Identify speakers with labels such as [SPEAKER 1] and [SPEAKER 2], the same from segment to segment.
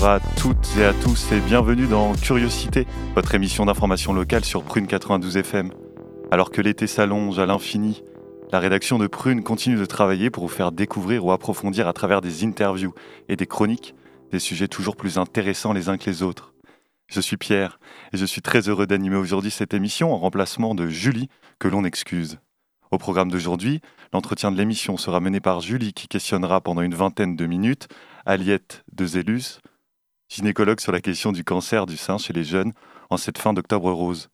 [SPEAKER 1] Bonjour à toutes et à tous et bienvenue dans Curiosité, votre émission d'information locale sur Prune 92 FM. Alors que l'été s'allonge à l'infini, la rédaction de Prune continue de travailler pour vous faire découvrir ou approfondir à travers des interviews et des chroniques des sujets toujours plus intéressants les uns que les autres. Je suis Pierre et je suis très heureux d'animer aujourd'hui cette émission en remplacement de Julie, que l'on excuse. Au programme d'aujourd'hui, l'entretien de l'émission sera mené par Julie qui questionnera pendant une vingtaine de minutes Aliette de Zélus, gynécologue sur la question du cancer du sein chez les jeunes en cette fin d'octobre rose.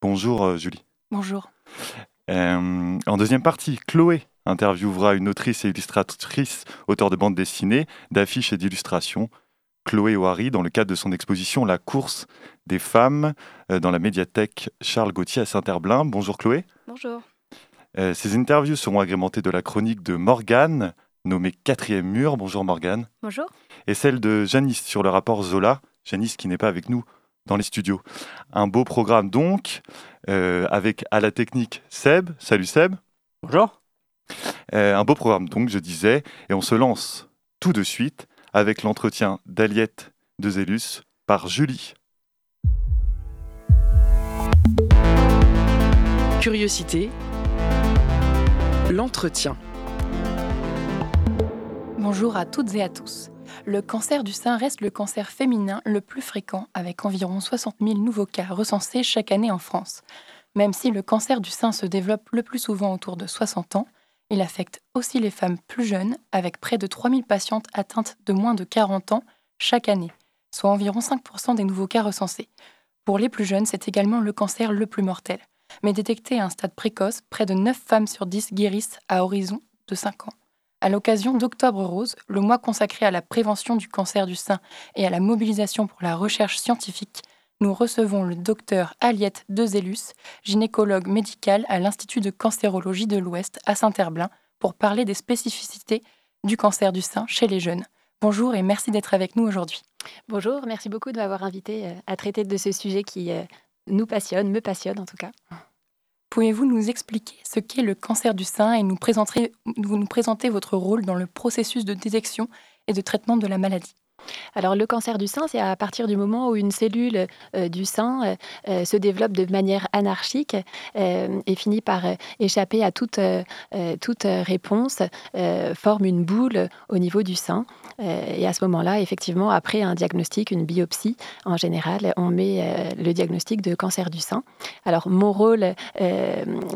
[SPEAKER 1] Bonjour euh, Julie.
[SPEAKER 2] Bonjour.
[SPEAKER 1] Euh, en deuxième partie, Chloé interviewera une autrice et illustratrice, auteur de bandes dessinées, d'affiches et d'illustrations. Chloé Ouari, dans le cadre de son exposition La course des femmes euh, dans la médiathèque Charles Gauthier à Saint-Herblain. Bonjour Chloé.
[SPEAKER 3] Bonjour.
[SPEAKER 1] Euh, ces interviews seront agrémentées de la chronique de Morgane, nommée Quatrième mur. Bonjour Morgane.
[SPEAKER 3] Bonjour.
[SPEAKER 1] Et celle de Janice sur le rapport Zola. Janice qui n'est pas avec nous dans les studios. Un beau programme donc, euh, avec à la technique Seb. Salut Seb.
[SPEAKER 4] Bonjour.
[SPEAKER 1] Euh, un beau programme donc, je disais. Et on se lance tout de suite avec l'entretien d'Aliette de Zélus par Julie.
[SPEAKER 5] Curiosité, l'entretien.
[SPEAKER 2] Bonjour à toutes et à tous. Le cancer du sein reste le cancer féminin le plus fréquent, avec environ 60 000 nouveaux cas recensés chaque année en France. Même si le cancer du sein se développe le plus souvent autour de 60 ans, il affecte aussi les femmes plus jeunes, avec près de 3 000 patientes atteintes de moins de 40 ans chaque année, soit environ 5% des nouveaux cas recensés. Pour les plus jeunes, c'est également le cancer le plus mortel. Mais détecté à un stade précoce, près de 9 femmes sur 10 guérissent à horizon de 5 ans. À l'occasion d'Octobre Rose, le mois consacré à la prévention du cancer du sein et à la mobilisation pour la recherche scientifique, nous recevons le docteur Aliette Dezélus, gynécologue médical à l'Institut de cancérologie de l'Ouest à Saint-Herblain, pour parler des spécificités du cancer du sein chez les jeunes. Bonjour et merci d'être avec nous aujourd'hui.
[SPEAKER 3] Bonjour, merci beaucoup de m'avoir invité euh, à traiter de ce sujet qui euh, nous passionne, me passionne en tout cas.
[SPEAKER 2] Pouvez-vous nous expliquer ce qu'est le cancer du sein et nous présenter, nous présenter votre rôle dans le processus de détection et de traitement de la maladie?
[SPEAKER 3] Alors le cancer du sein, c'est à partir du moment où une cellule euh, du sein euh, euh, se développe de manière anarchique et finit par échapper à toute, toute réponse, forme une boule au niveau du sein. et à ce moment-là, effectivement, après un diagnostic, une biopsie, en général, on met le diagnostic de cancer du sein. Alors mon rôle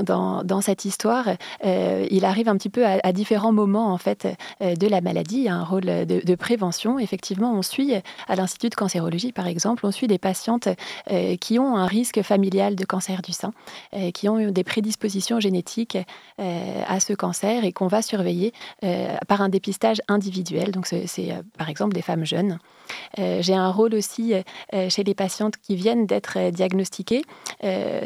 [SPEAKER 3] dans, dans, cette histoire, il arrive un petit peu à, différents moments en fait de la maladie. un rôle de, de prévention, effectivement on suit, à l'Institut de cancérologie par exemple, on suit des patientes euh, qui ont un risque familial de cancer du sein, euh, qui ont des prédispositions génétiques euh, à ce cancer et qu'on va surveiller par un dépistage individuel. Donc c'est par exemple des femmes jeunes. J'ai un rôle aussi chez les patientes qui viennent d'être diagnostiquées,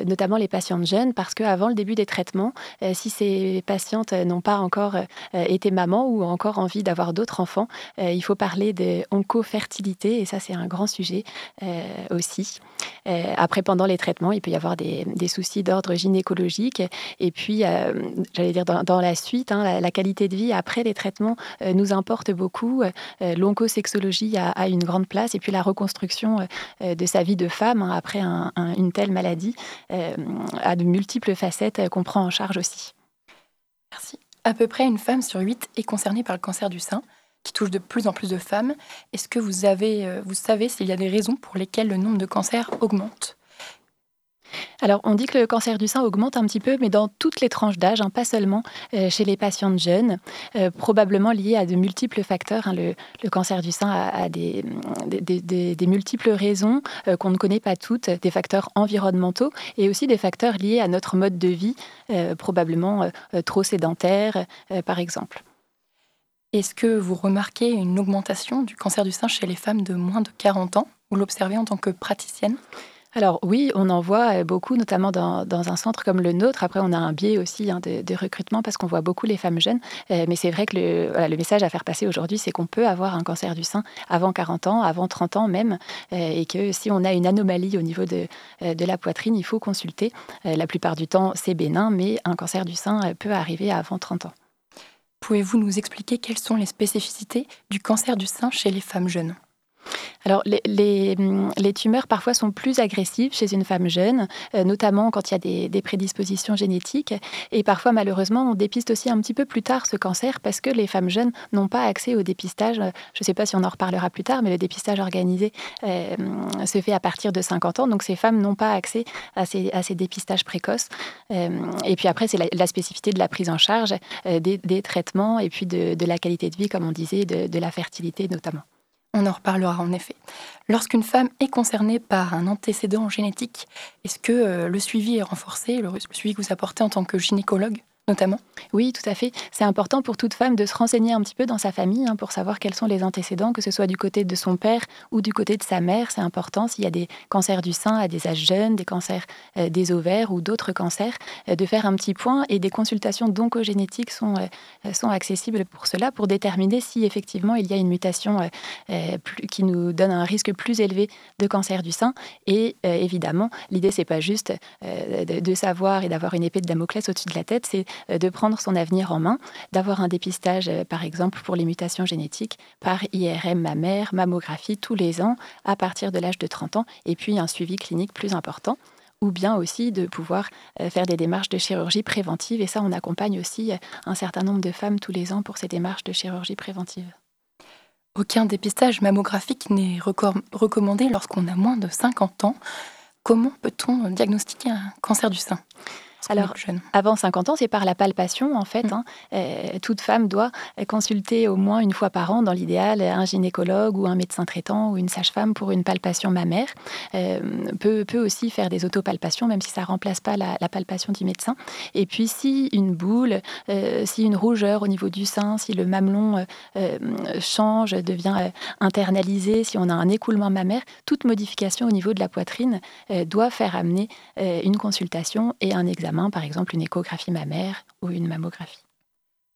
[SPEAKER 3] notamment les patientes jeunes, parce qu'avant le début des traitements, si ces patientes n'ont pas encore été mamans ou encore envie d'avoir d'autres enfants, il faut parler de fertilité et ça c'est un grand sujet euh, aussi. Euh, après, pendant les traitements, il peut y avoir des, soucis d'ordre gynécologique. Et puis, euh, j'allais dire, dans, la suite, hein, la, qualité de vie après les traitements nous importe beaucoup. L'oncosexologie a, une grande place. Et puis, la reconstruction de sa vie de femme hein, après une telle maladie a de multiples facettes qu'on prend en charge aussi.
[SPEAKER 2] Merci. À peu près une femme sur huit est concernée par le cancer du sein qui touche de plus en plus de femmes. Est-ce que vous, avez, euh, vous savez s'il y a des raisons pour lesquelles le nombre de cancers augmente?
[SPEAKER 3] Alors, on dit que le cancer du sein augmente un petit peu, mais dans toutes les tranches d'âge, hein, pas seulement euh, chez les patientes jeunes, euh, probablement lié à de multiples facteurs. Hein. Le, cancer du sein a, des, des, multiples raisons qu'on ne connaît pas toutes, des facteurs environnementaux et aussi des facteurs liés à notre mode de vie, probablement trop sédentaire, par exemple.
[SPEAKER 2] Est-ce que vous remarquez une augmentation du cancer du sein chez les femmes de moins de 40 ans? Vous l'observez en tant que praticienne?
[SPEAKER 3] Alors oui, on en voit euh, beaucoup, notamment dans, un centre comme le nôtre. Après, on a un biais aussi hein, de, recrutement parce qu'on voit beaucoup les femmes jeunes. Euh, mais c'est vrai que le, message à faire passer aujourd'hui, c'est qu'on peut avoir un cancer du sein avant 40 ans, avant 30 ans même, euh, et que si on a une anomalie au niveau de, de la poitrine, il faut consulter. la plupart du temps, c'est bénin, mais un cancer du sein peut arriver avant 30 ans.
[SPEAKER 2] Pouvez-vous nous expliquer quelles sont les spécificités du cancer du sein chez les femmes jeunes?
[SPEAKER 3] Alors, les, tumeurs parfois sont plus agressives chez une femme jeune, euh, notamment quand il y a des, prédispositions génétiques. Et parfois, malheureusement, on dépiste aussi un petit peu plus tard ce cancer parce que les femmes jeunes n'ont pas accès au dépistage. Je ne sais pas si on en reparlera plus tard, mais le dépistage organisé euh, se fait à partir de 50 ans. Donc, ces femmes n'ont pas accès à ces, dépistages précoces. Euh, et puis après, c'est la, spécificité de la prise en charge des, traitements et puis de, la qualité de vie, comme on disait, de la fertilité notamment.
[SPEAKER 2] On en reparlera en effet. Lorsqu'une femme est concernée par un antécédent génétique, est-ce que euh, le suivi est renforcé, le suivi que vous apportez en tant que gynécologue?
[SPEAKER 3] Oui, tout à fait. C'est important pour toute femme de se renseigner un petit peu dans sa famille hein, pour savoir quels sont les antécédents, que ce soit du côté de son père ou du côté de sa mère. C'est important s'il y a des cancers du sein à des âges jeunes, des cancers euh, des ovaires ou d'autres cancers, euh, de faire un petit point et des consultations d'oncogénétique sont, euh, sont accessibles pour cela, pour déterminer si effectivement il y a une mutation qui nous donne un risque plus élevé de cancer du sein. Et évidemment, l'idée c'est pas juste de, de savoir et d'avoir une épée de Damoclès au-dessus de la tête, c'est de prendre son avenir en main, d'avoir un dépistage, euh, par exemple, pour les mutations génétiques par IRM mammaire, mammographie tous les ans à partir de l'âge de 30 ans, et puis un suivi clinique plus important ou bien aussi de pouvoir euh, faire des démarches de chirurgie préventive. Et ça, on accompagne aussi un certain nombre de femmes tous les ans pour ces démarches de chirurgie préventive.
[SPEAKER 2] Aucun dépistage mammographique n'est recommandé lorsqu'on a moins de 50 ans. Comment peut-on diagnostiquer un cancer du sein?
[SPEAKER 3] Alors, avant 50 ans, c'est par la palpation, en fait. Mm. Hein. Euh, toute femme doit consulter au moins une fois par an, dans l'idéal, un gynécologue ou un médecin traitant ou une sage-femme pour une palpation mammaire. Euh, peut, peut, aussi faire des autopalpations, même si ça ne remplace pas la, palpation du médecin. Et puis, si une boule, euh, si une rougeur au niveau du sein, si le mamelon change, devient internalisé, si on a un écoulement mammaire, toute modification au niveau de la poitrine doit faire amener une consultation et un examen par exemple une échographie mammaire ou une mammographie.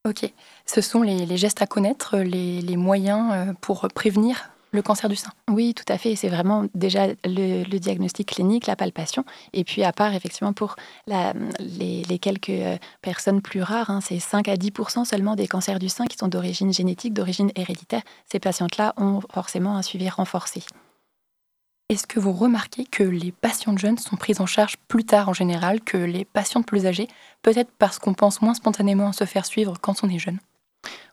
[SPEAKER 2] Ok, ce sont les, gestes à connaître, les, moyens euh, pour prévenir le cancer du sein?
[SPEAKER 3] Oui, tout à fait. C'est vraiment déjà le, diagnostic clinique, la palpation. Et puis, à part, effectivement, pour les, quelques euh, personnes plus rares, hein, c'est 5 à 10% seulement des cancers du sein qui sont d'origine génétique, d'origine héréditaire. Ces patientes-là ont forcément un suivi renforcé.
[SPEAKER 2] Est-ce que vous remarquez que les patientes jeunes sont prises en charge plus tard en général que les patientes plus âgées, peut-être parce qu'on pense moins spontanément à se faire suivre quand on est jeune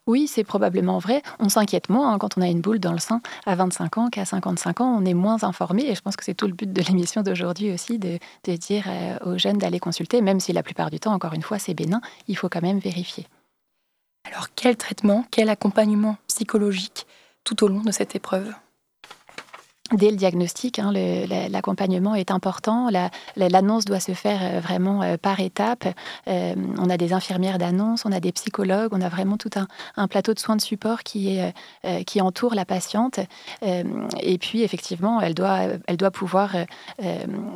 [SPEAKER 3] oui, c'est probablement vrai. On s'inquiète moins hein, quand on a une boule dans le sein à 25 ans qu'à 55 ans. On est moins informé et je pense que c'est tout le but de l'émission d'aujourd'hui aussi de, dire euh, aux jeunes d'aller consulter, même si la plupart du temps, encore une fois, c'est bénin, il faut quand même vérifier.
[SPEAKER 2] Alors quel traitement, quel accompagnement psychologique tout au long de cette épreuve?
[SPEAKER 3] Dès le diagnostic, hein, l'accompagnement est important. L'annonce doit se faire euh, vraiment euh, par étapes. Euh, on a des infirmières d'annonce, on a des psychologues, on a vraiment tout un, plateau de soins de support qui, entoure la patiente. et puis, effectivement, elle doit, pouvoir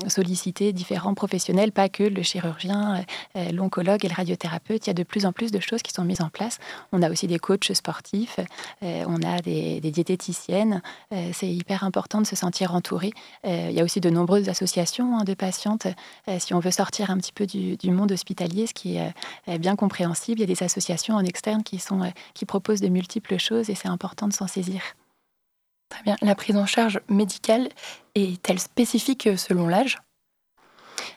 [SPEAKER 3] solliciter différents professionnels, pas que le chirurgien, l'oncologue et le radiothérapeute. Il y a de plus en plus de choses qui sont mises en place. On a aussi des coachs sportifs, on a des diététiciennes. C'est hyper important de se sentir entouré. Euh, il y a aussi de nombreuses associations hein, de patientes. Euh, si on veut sortir un petit peu du, monde hospitalier, ce qui est euh, bien compréhensible, il y a des associations en externe qui, sont, qui proposent de multiples choses et c'est important de s'en saisir.
[SPEAKER 2] Très bien. La prise en charge médicale est-elle spécifique selon l'âge?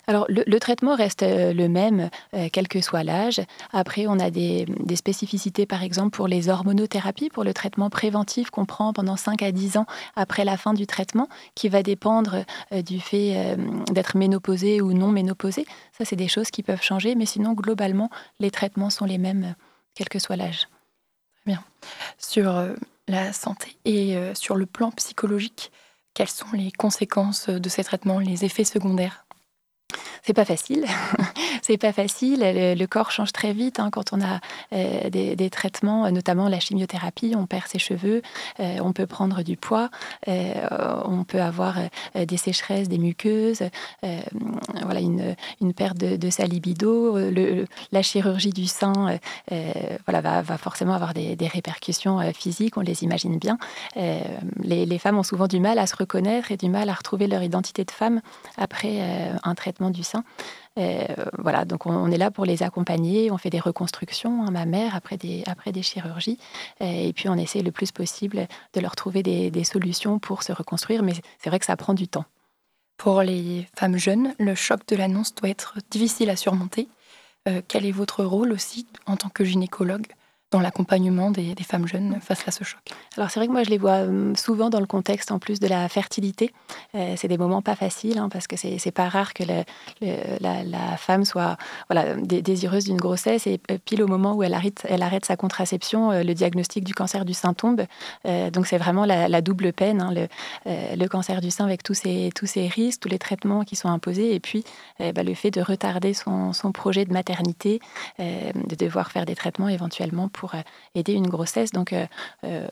[SPEAKER 3] Alors, le, traitement reste euh, le même, euh, quel que soit l'âge. Après, on a des, spécificités, par exemple, pour les hormonothérapies, pour le traitement préventif qu'on prend pendant 5 à 10 ans après la fin du traitement, qui va dépendre euh, du fait d'être ménopausé ou non ménopausé. Ça, c'est des choses qui peuvent changer, mais sinon, globalement, les traitements sont les mêmes, quel que soit l'âge.
[SPEAKER 2] Très bien. Sur la santé et sur le plan psychologique, quelles sont les conséquences de ces traitements, les effets secondaires?
[SPEAKER 3] C'est pas facile. c'est pas facile. Le, corps change très vite hein, quand on a euh, des, traitements, notamment la chimiothérapie. On perd ses cheveux, euh, on peut prendre du poids, euh, on peut avoir des sécheresses, des muqueuses, voilà une, une, perte de, sa libido. La chirurgie du sein, voilà va, forcément avoir des, répercussions physiques. On les imagine bien. Les, femmes ont souvent du mal à se reconnaître et du mal à retrouver leur identité de femme après un traitement du sein. Euh, voilà, donc on, est là pour les accompagner. On fait des reconstructions, hein, ma mère, après des, après des chirurgies. Et puis on essaie le plus possible de leur trouver des, solutions pour se reconstruire. Mais c'est vrai que ça prend du temps.
[SPEAKER 2] Pour les femmes jeunes, le choc de l'annonce doit être difficile à surmonter. Euh, quel est votre rôle aussi en tant que gynécologue dans l'accompagnement des, femmes jeunes face à ce choc
[SPEAKER 3] Alors c'est vrai que moi je les vois hum, souvent dans le contexte en plus de la fertilité. Euh, c'est des moments pas faciles hein, parce que c'est pas rare que la, femme soit voilà, désireuse d'une grossesse et euh, pile au moment où elle arrête, elle arrête sa contraception, euh, le diagnostic du cancer du sein tombe. donc c'est vraiment la, double peine, hein, le, cancer du sein avec tous ces, tous ces risques, tous les traitements qui sont imposés et puis bah, le fait de retarder son, son projet de maternité, de devoir faire des traitements éventuellement pour pour euh, aider une grossesse. Donc euh, euh,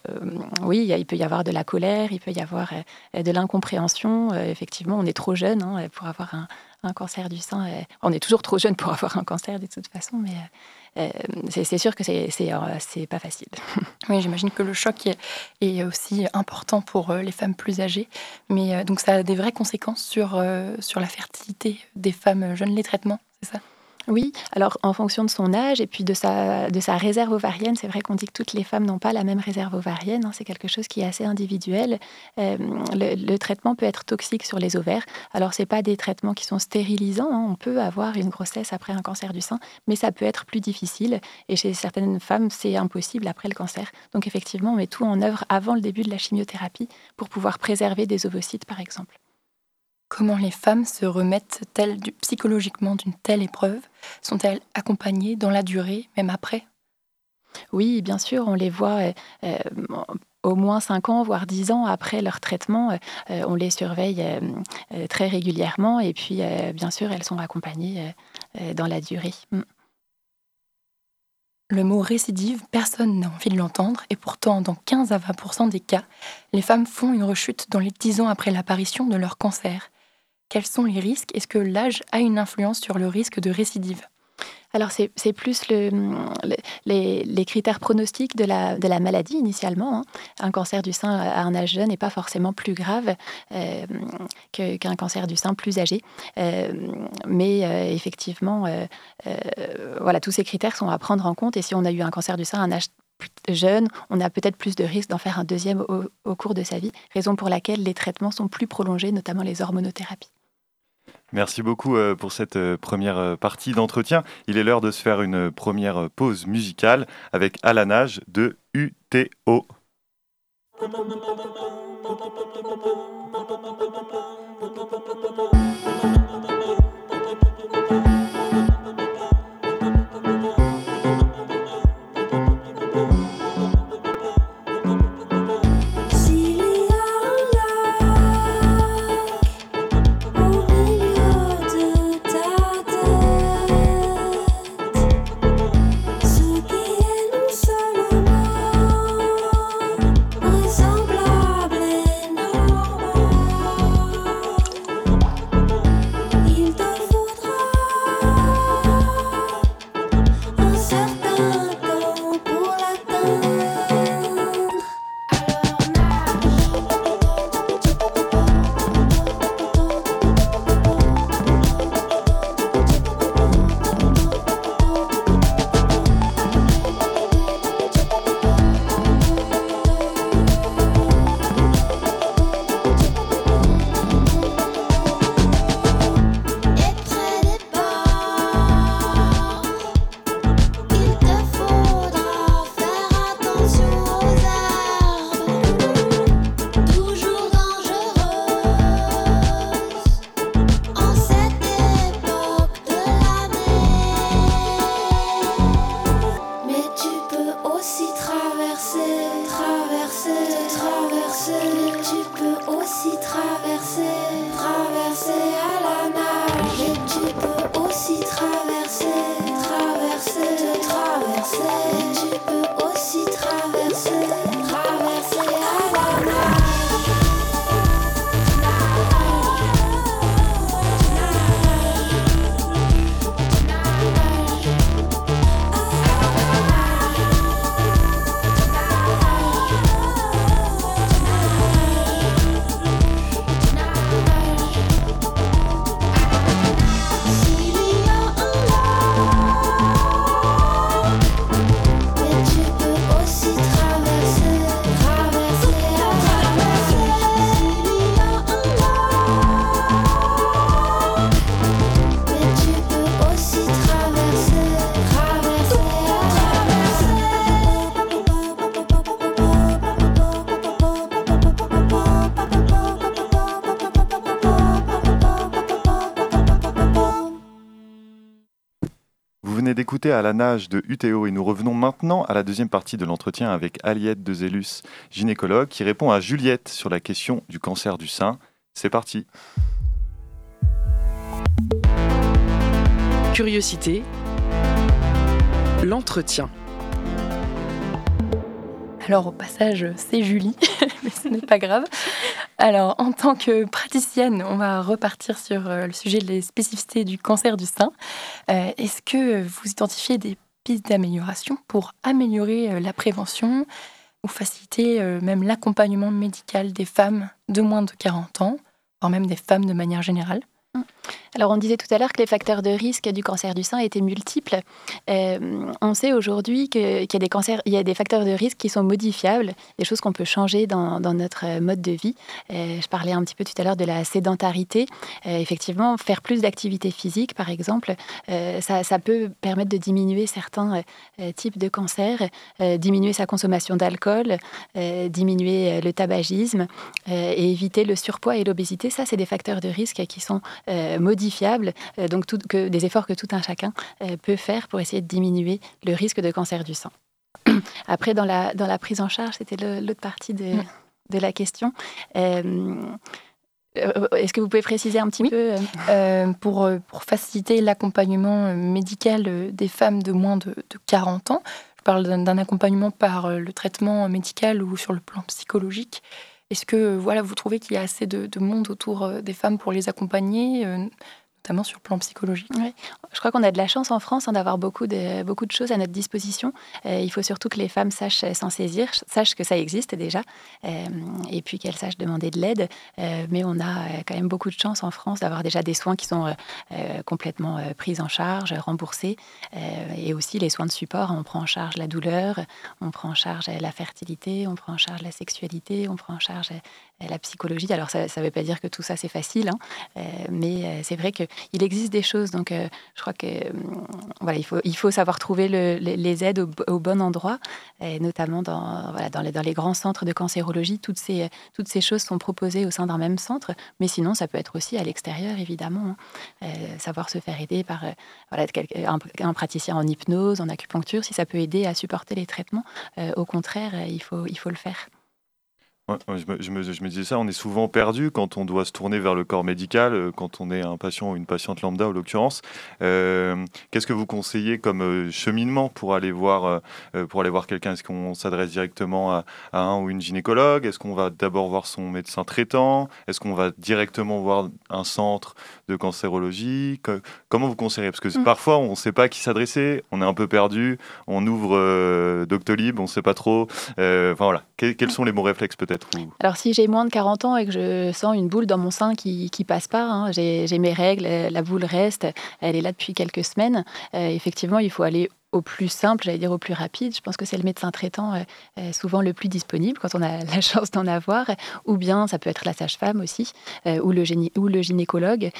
[SPEAKER 3] oui, il peut y avoir de la colère, il peut y avoir de l'incompréhension. effectivement, on est trop jeune hein, pour avoir un, cancer du sein. on est toujours trop jeune pour avoir un cancer de toute façon, mais c'est sûr que c'est pas facile.
[SPEAKER 2] Oui, j'imagine que le choc est, est, aussi important pour les femmes plus âgées, mais donc ça a des vraies conséquences sur, sur la fertilité des femmes jeunes, les traitements, c'est ça?
[SPEAKER 3] Oui, alors en fonction de son âge et puis de sa, de sa réserve ovarienne, c'est vrai qu'on dit que toutes les femmes n'ont pas la même réserve ovarienne, hein, c'est quelque chose qui est assez individuel. Euh, le, traitement peut être toxique sur les ovaires. Alors ce pas des traitements qui sont stérilisants, hein. on peut avoir une grossesse après un cancer du sein, mais ça peut être plus difficile et chez certaines femmes c'est impossible après le cancer. Donc effectivement on met tout en œuvre avant le début de la chimiothérapie pour pouvoir préserver des ovocytes par exemple.
[SPEAKER 2] Comment les femmes se remettent-elles psychologiquement d'une telle épreuve? Sont-elles accompagnées dans la durée, même après?
[SPEAKER 3] Oui, bien sûr, on les voit euh, euh, au moins 5 ans, voire 10 ans après leur traitement. Euh, on les surveille très régulièrement et puis, bien sûr, elles sont accompagnées dans la durée. Mm.
[SPEAKER 2] Le mot récidive, personne n'a envie de l'entendre, et pourtant, dans 15 à 20% des cas, les femmes font une rechute dans les 10 ans après l'apparition de leur cancer. Quels sont les risques? Est-ce que l'âge a une influence sur le risque de récidive?
[SPEAKER 3] Alors, c'est plus les, critères pronostiques de la, maladie initialement. Hein. Un cancer du sein à un âge jeune n'est pas forcément plus grave euh, qu'un cancer du sein plus âgé. Euh, mais euh, effectivement, voilà, tous ces critères sont à prendre en compte. Et si on a eu un cancer du sein à un âge jeune, on a peut-être plus de risques d'en faire un deuxième au cours de sa vie, raison pour laquelle les traitements sont plus prolongés, notamment les hormonothérapies.
[SPEAKER 6] Merci beaucoup euh, pour cette euh, première euh, partie d'entretien. Il est l'heure de se faire une première pause musicale avec Alanage de UTO.
[SPEAKER 1] À la nage de UTO et nous revenons maintenant à la deuxième partie de l'entretien avec Aliette Dezellus, gynécologue, qui répond à Juliette sur la question du cancer du sein. C'est parti.
[SPEAKER 5] Curiosité. L'entretien.
[SPEAKER 2] Alors au passage, c'est Julie, mais ce n'est pas grave. Alors en tant que praticienne, on va repartir sur euh, le sujet des spécificités du cancer du sein. Euh, est-ce que vous identifiez des pistes d'amélioration pour améliorer euh, la prévention ou faciliter même l'accompagnement médical des femmes de moins de 40 ans, voire même des femmes de manière générale?
[SPEAKER 3] Alors, on disait tout à l'heure que les facteurs de risque du cancer du sein étaient multiples. Euh, on sait aujourd'hui qu'il y a des cancers, il y a des facteurs de risque qui sont modifiables, des choses qu'on peut changer dans, notre mode de vie. Euh, je parlais un petit peu tout à l'heure de la sédentarité. Euh, effectivement, faire plus d'activité physique, par exemple, ça, ça, peut permettre de diminuer certains types de cancers, diminuer sa consommation d'alcool, diminuer le tabagisme et éviter le surpoids et l'obésité. Ça, c'est des facteurs de risque qui sont modifiables euh, donc que, des efforts que tout un chacun euh, peut faire pour essayer de diminuer le risque de cancer du sein. Après, dans la, dans la prise en charge, c'était l'autre partie de, mm. de, la question. Euh, est-ce que vous pouvez préciser un petit peu
[SPEAKER 2] pour, pour, faciliter l'accompagnement médical des femmes de moins de, 40 ans, je parle d'un accompagnement par le traitement médical ou sur le plan psychologique. Est-ce que voilà, vous trouvez qu'il y a assez de, de monde autour des femmes pour les accompagner sur le plan psychologique.
[SPEAKER 3] Je crois qu'on a de la chance en France hein, d'avoir beaucoup de, beaucoup de choses à notre disposition. Euh, il faut surtout que les femmes sachent s'en saisir, sachent que ça existe déjà, euh, et puis qu'elles sachent demander de l'aide. Euh, mais on a quand même beaucoup de chance en France d'avoir déjà des soins qui sont complètement pris en charge, remboursés, et aussi les soins de support. On prend en charge la douleur, on prend en charge la fertilité, on prend en charge la sexualité, on prend en charge la psychologie. Alors ça ne veut pas dire que tout ça c'est facile, hein, mais c'est vrai que il existe des choses. Donc, euh, je crois que euh, voilà, il faut, savoir trouver les, aides au, bon endroit, et notamment dans, les, grands centres de cancérologie. Toutes ces, choses sont proposées au sein d'un même centre, mais sinon, ça peut être aussi à l'extérieur, évidemment. Hein. Euh, savoir se faire aider par un, praticien en hypnose, en acupuncture, si ça peut aider à supporter les traitements, au contraire, il faut le faire
[SPEAKER 1] je, me, disais ça, on est souvent perdu quand on doit se tourner vers le corps médical, euh, quand on est un patient ou une patiente lambda, en l'occurrence. Euh, qu'est-ce que vous conseillez comme euh, cheminement pour aller voir, pour aller voir quelqu'un? Est-ce qu'on s'adresse directement à, un ou une gynécologue? Est-ce qu'on va d'abord voir son médecin traitant? Est-ce qu'on va directement voir un centre de cancérologie? Comment vous conseillez? Parce que mm. parfois, on ne sait pas qui s'adresser, on est un peu perdu, on ouvre Doctolib, on ne sait pas trop. enfin voilà, quels sont les bons réflexes peut-être?
[SPEAKER 3] Alors, si j'ai moins de 40 ans et que je sens une boule dans mon sein qui ne passe pas, hein, j'ai mes règles, la boule reste, elle est là depuis quelques semaines, euh, effectivement, il faut aller au plus simple, j'allais dire au plus rapide. Je pense que c'est le médecin traitant euh, euh, souvent le plus disponible quand on a la chance d'en avoir, ou bien ça peut être la sage-femme aussi, ou, le ou le gynécologue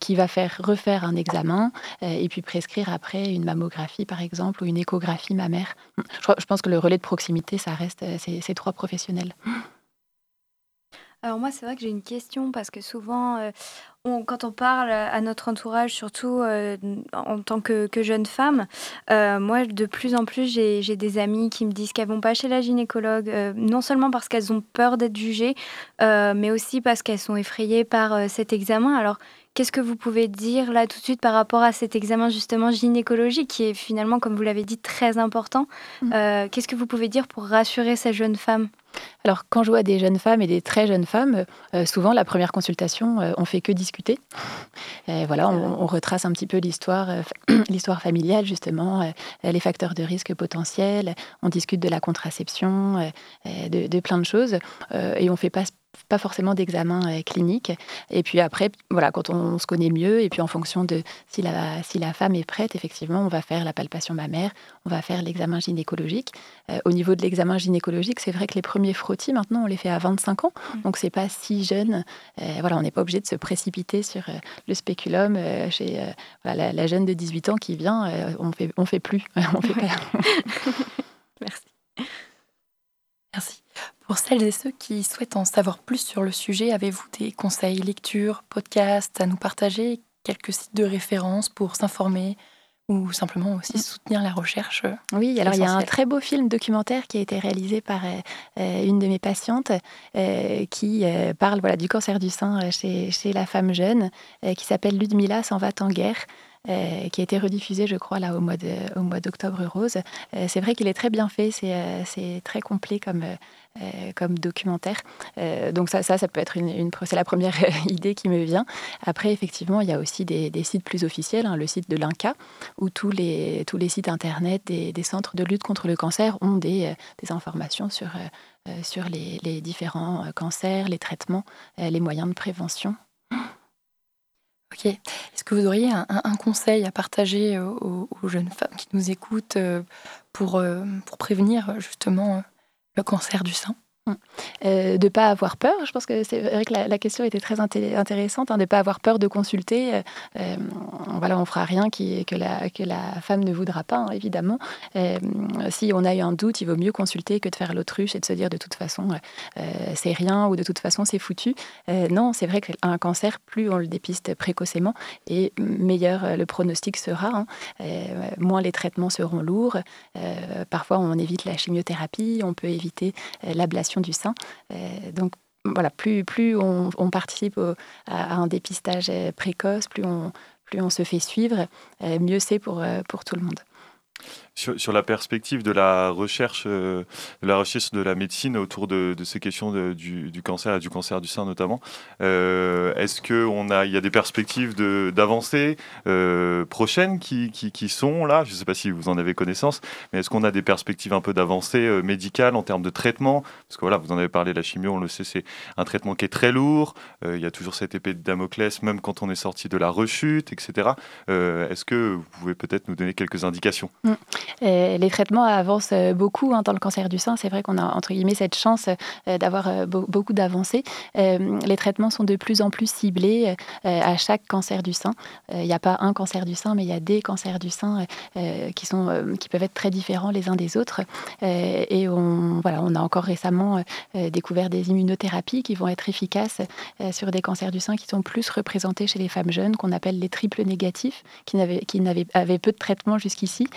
[SPEAKER 3] qui va faire refaire un examen et puis prescrire après une mammographie par exemple ou une échographie mammaire. Je, pense que le relais de proximité, ça reste ces trois professionnels.
[SPEAKER 4] Alors moi, c'est vrai que j'ai une question parce que souvent, euh, quand on parle à notre entourage, surtout euh, en tant que, jeune femme, euh, moi, de plus en plus, j'ai des amies qui me disent qu'elles vont pas chez la gynécologue, non seulement parce qu'elles ont peur d'être jugées, mais aussi parce qu'elles sont effrayées par cet examen. Alors, Qu'est-ce que vous pouvez dire là tout de suite par rapport à cet examen justement gynécologique qui est finalement, comme vous l'avez dit, très important mmh. Qu'est-ce que vous pouvez dire pour rassurer ces jeunes femmes?
[SPEAKER 3] Alors, quand je vois des jeunes femmes et des très jeunes femmes, euh, souvent la première consultation, euh, on fait que discuter. voilà, on, retrace un petit peu l'histoire, euh, l'histoire familiale justement, les facteurs de risque potentiels. On discute de la contraception, de, de, plein de choses, et on fait pas pas forcément d'examen euh, clinique. Et puis après, voilà, quand on, se connaît mieux, et puis en fonction de si la, si la femme est prête, effectivement, on va faire la palpation mammaire, on va faire l'examen gynécologique. Euh, au niveau de l'examen gynécologique, c'est vrai que les premiers frottis, maintenant, on les fait à 25 ans, mmh. donc c'est pas si jeune. Euh, voilà, on n'est pas obligé de se précipiter sur le spéculum chez voilà, la, jeune de 18 ans qui vient, on fait, on fait plus. on fait
[SPEAKER 2] Merci. Merci. Pour celles et ceux qui souhaitent en savoir plus sur le sujet, avez-vous des conseils, lectures, podcasts à nous partager Quelques sites de référence pour s'informer, ou simplement aussi mm. soutenir la recherche. Euh,
[SPEAKER 3] oui, alors il y a un très beau film documentaire qui a été réalisé par une de mes patientes qui parle voilà, du cancer du sein chez, chez la femme jeune, qui s'appelle Ludmilla s'en va en guerre. Euh, qui a été rediffusé, je crois, là au mois, de, au mois d'octobre rose. Euh, c'est vrai qu'il est très bien fait, c'est, euh, c'est très complet comme, comme documentaire. donc ça, ça, ça peut être une, c'est la première idée qui me vient. Après, effectivement, il y a aussi des, sites plus officiels, hein, le site de l'INCA, où tous les, tous les sites internet des, centres de lutte contre le cancer ont des, des informations sur, sur les, différents cancers, les traitements, les moyens de prévention.
[SPEAKER 2] Ok. Est-ce que vous auriez un, conseil à partager aux, jeunes femmes qui nous écoutent euh, pour, euh, pour prévenir justement le cancer du sein
[SPEAKER 3] euh, de ne pas avoir peur. Je pense que c'est vrai que la, question était très intéressante, hein, de ne pas avoir peur de consulter. Euh, euh, voilà, on fera rien qui, que, la, que la femme ne voudra pas, hein, évidemment. si on a eu un doute, il vaut mieux consulter que de faire l'autruche et de se dire de toute façon c'est rien ou de toute façon c'est foutu. non, c'est vrai qu'un cancer, plus on le dépiste précocement et meilleur le pronostic sera. Hein. moins les traitements seront lourds. parfois on évite la chimiothérapie, on peut éviter l'ablation du sein. Euh, donc voilà, plus, plus on, participe à, un dépistage précoce, plus on, plus on se fait suivre, euh, mieux c'est pour, euh, pour tout le monde.
[SPEAKER 1] Sur, la perspective de la recherche, euh, de la recherche de la médecine autour de, ces questions du, cancer et du cancer du sein notamment, euh, est-ce qu'il a, il y a des perspectives d'avancées euh, prochaines qui, qui, sont là? Je ne sais pas si vous en avez connaissance, mais est-ce qu'on a des perspectives un peu d'avancées médicales en termes de traitement? Parce que voilà, vous en avez parlé, la chimio, on le sait, c'est un traitement qui est très lourd. il y a toujours cette épée de Damoclès, même quand on est sorti de la rechute, etc. est-ce que vous pouvez peut-être nous donner quelques indications? Mmh
[SPEAKER 3] les traitements avancent euh, beaucoup hein, dans le cancer du sein. C'est vrai qu'on a entre guillemets cette chance euh, d'avoir euh, beaucoup d'avancées. les traitements sont de plus en plus ciblés à chaque cancer du sein. Il n'y a pas un cancer du sein, mais il y a des cancers du sein qui, sont, qui peuvent être très différents les uns des autres. et on, voilà, on a encore récemment découvert des immunothérapies qui vont être efficaces sur des cancers du sein qui sont plus représentés chez les femmes jeunes, qu'on appelle les triples négatifs, qui, n'avaient, qui n'avaient, avaient peu de traitements jusqu'ici.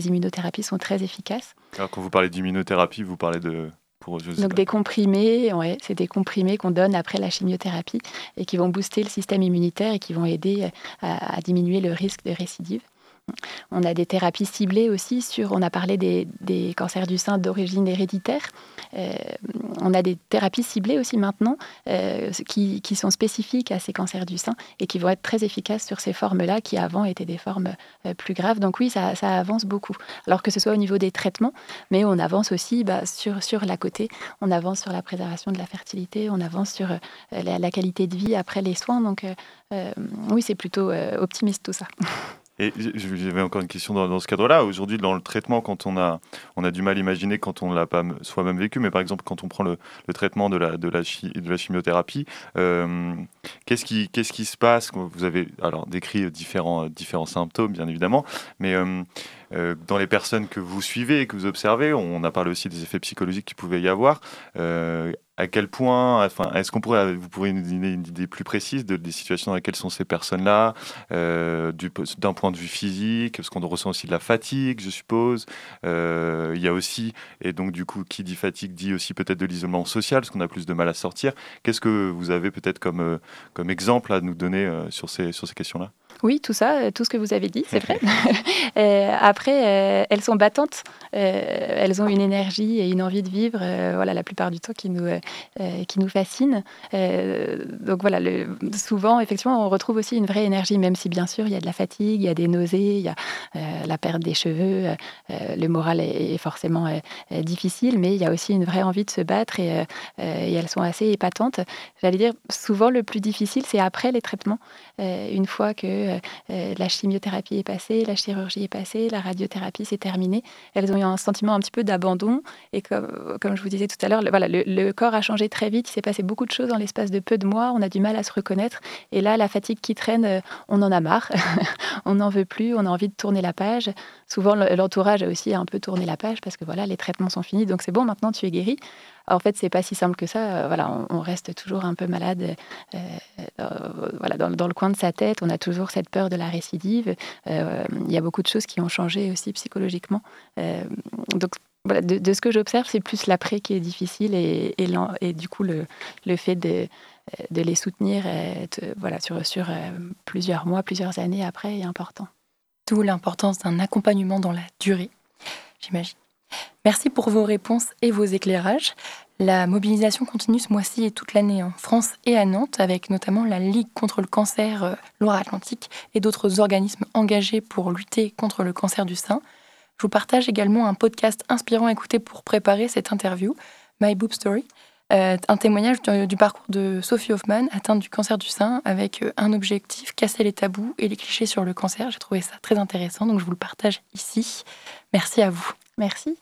[SPEAKER 3] Ces immunothérapies sont très efficaces.
[SPEAKER 1] Alors quand vous parlez d'immunothérapie, vous parlez de...
[SPEAKER 3] Pour, Donc des comprimés, ouais, c'est des comprimés qu'on donne après la chimiothérapie et qui vont booster le système immunitaire et qui vont aider à diminuer le risque de récidive. On a des thérapies ciblées aussi sur, on a parlé des, cancers du sein d'origine héréditaire. Euh, on a des thérapies ciblées aussi maintenant euh, qui, sont spécifiques à ces cancers du sein et qui vont être très efficaces sur ces formes-là qui avant étaient des formes euh, plus graves. Donc oui, ça, avance beaucoup. Alors que ce soit au niveau des traitements, mais on avance aussi bah, sur, sur la côté, on avance sur la préservation de la fertilité, on avance sur la, la, qualité de vie après les soins. Donc oui, c'est plutôt optimiste tout ça.
[SPEAKER 1] Et j'avais encore une question dans, ce cadre-là. Aujourd'hui, dans le traitement, quand on a, on a du mal à imaginer quand on ne l'a pas soi-même vécu, mais par exemple, quand on prend le, traitement de la, de la, chimiothérapie, euh, qu'est-ce qui, qu'est-ce qui se passe? Vous avez alors décrit différents, différents symptômes, bien évidemment, mais euh, dans les personnes que vous suivez et que vous observez, on a parlé aussi des effets psychologiques qui pouvaient y avoir à quel point, est-ce qu'on pourrait, vous pourriez nous donner une idée plus précise de, des situations dans lesquelles sont ces personnes-là, euh, d'un point de vue physique, parce qu'on ressent aussi de la fatigue, je suppose. Euh, il y a aussi, et donc du coup, qui dit fatigue dit aussi peut-être de l'isolement social, parce qu'on a plus de mal à sortir. Qu'est-ce que vous avez peut-être comme, euh, exemple à nous donner sur ces questions-là?
[SPEAKER 3] Oui, tout ça, euh, tout ce que vous avez dit, c'est vrai. Euh, après, euh, elles sont battantes. elles ont une énergie et une envie de vivre, voilà, la plupart du temps, qui nous, qui nous fascine. donc voilà, le, souvent, effectivement, on retrouve aussi une vraie énergie, même si bien sûr, il y a de la fatigue, il y a des nausées, il y a la perte des cheveux, le moral est, forcément difficile, mais il y a aussi une vraie envie de se battre et, et elles sont assez épatantes. J'allais dire, souvent, le plus difficile, c'est après les traitements. une fois que euh, euh, la chimiothérapie est passée, la chirurgie est passée, la radiothérapie c'est terminé. Elles ont eu un sentiment un petit peu d'abandon. Et comme, je vous disais tout à l'heure, le, voilà, le, corps a changé très vite. Il s'est passé beaucoup de choses dans l'espace de peu de mois. On a du mal à se reconnaître. Et là, la fatigue qui traîne, euh, on en a marre. on n'en veut plus. On a envie de tourner la page. Souvent, l'entourage a aussi un peu tourné la page parce que voilà, les traitements sont finis. Donc c'est bon, maintenant tu es guéri. En fait, c'est pas si simple que ça. voilà, on, reste toujours un peu malade voilà, dans, le coin de sa tête. On a toujours cette peur de la récidive. Il y a beaucoup de choses qui ont changé aussi psychologiquement. donc, voilà, de, ce que j'observe, c'est plus l'après qui est difficile et, du coup, le, fait de, de, les soutenir voilà, sur, sur plusieurs mois, plusieurs années après est important.
[SPEAKER 2] D'où l'importance d'un accompagnement dans la durée, j'imagine. Merci pour vos réponses et vos éclairages. La mobilisation continue ce mois-ci et toute l'année en France et à Nantes, avec notamment la Ligue contre le cancer euh, Loire-Atlantique et d'autres organismes engagés pour lutter contre le cancer du sein. Je vous partage également un podcast inspirant à écouter pour préparer cette interview, My Boob Story, euh, un témoignage du, parcours de Sophie Hoffman, atteinte du cancer du sein, avec euh, un objectif, casser les tabous et les clichés sur le cancer. J'ai trouvé ça très intéressant, donc je vous le partage ici. Merci à vous.
[SPEAKER 3] Merci.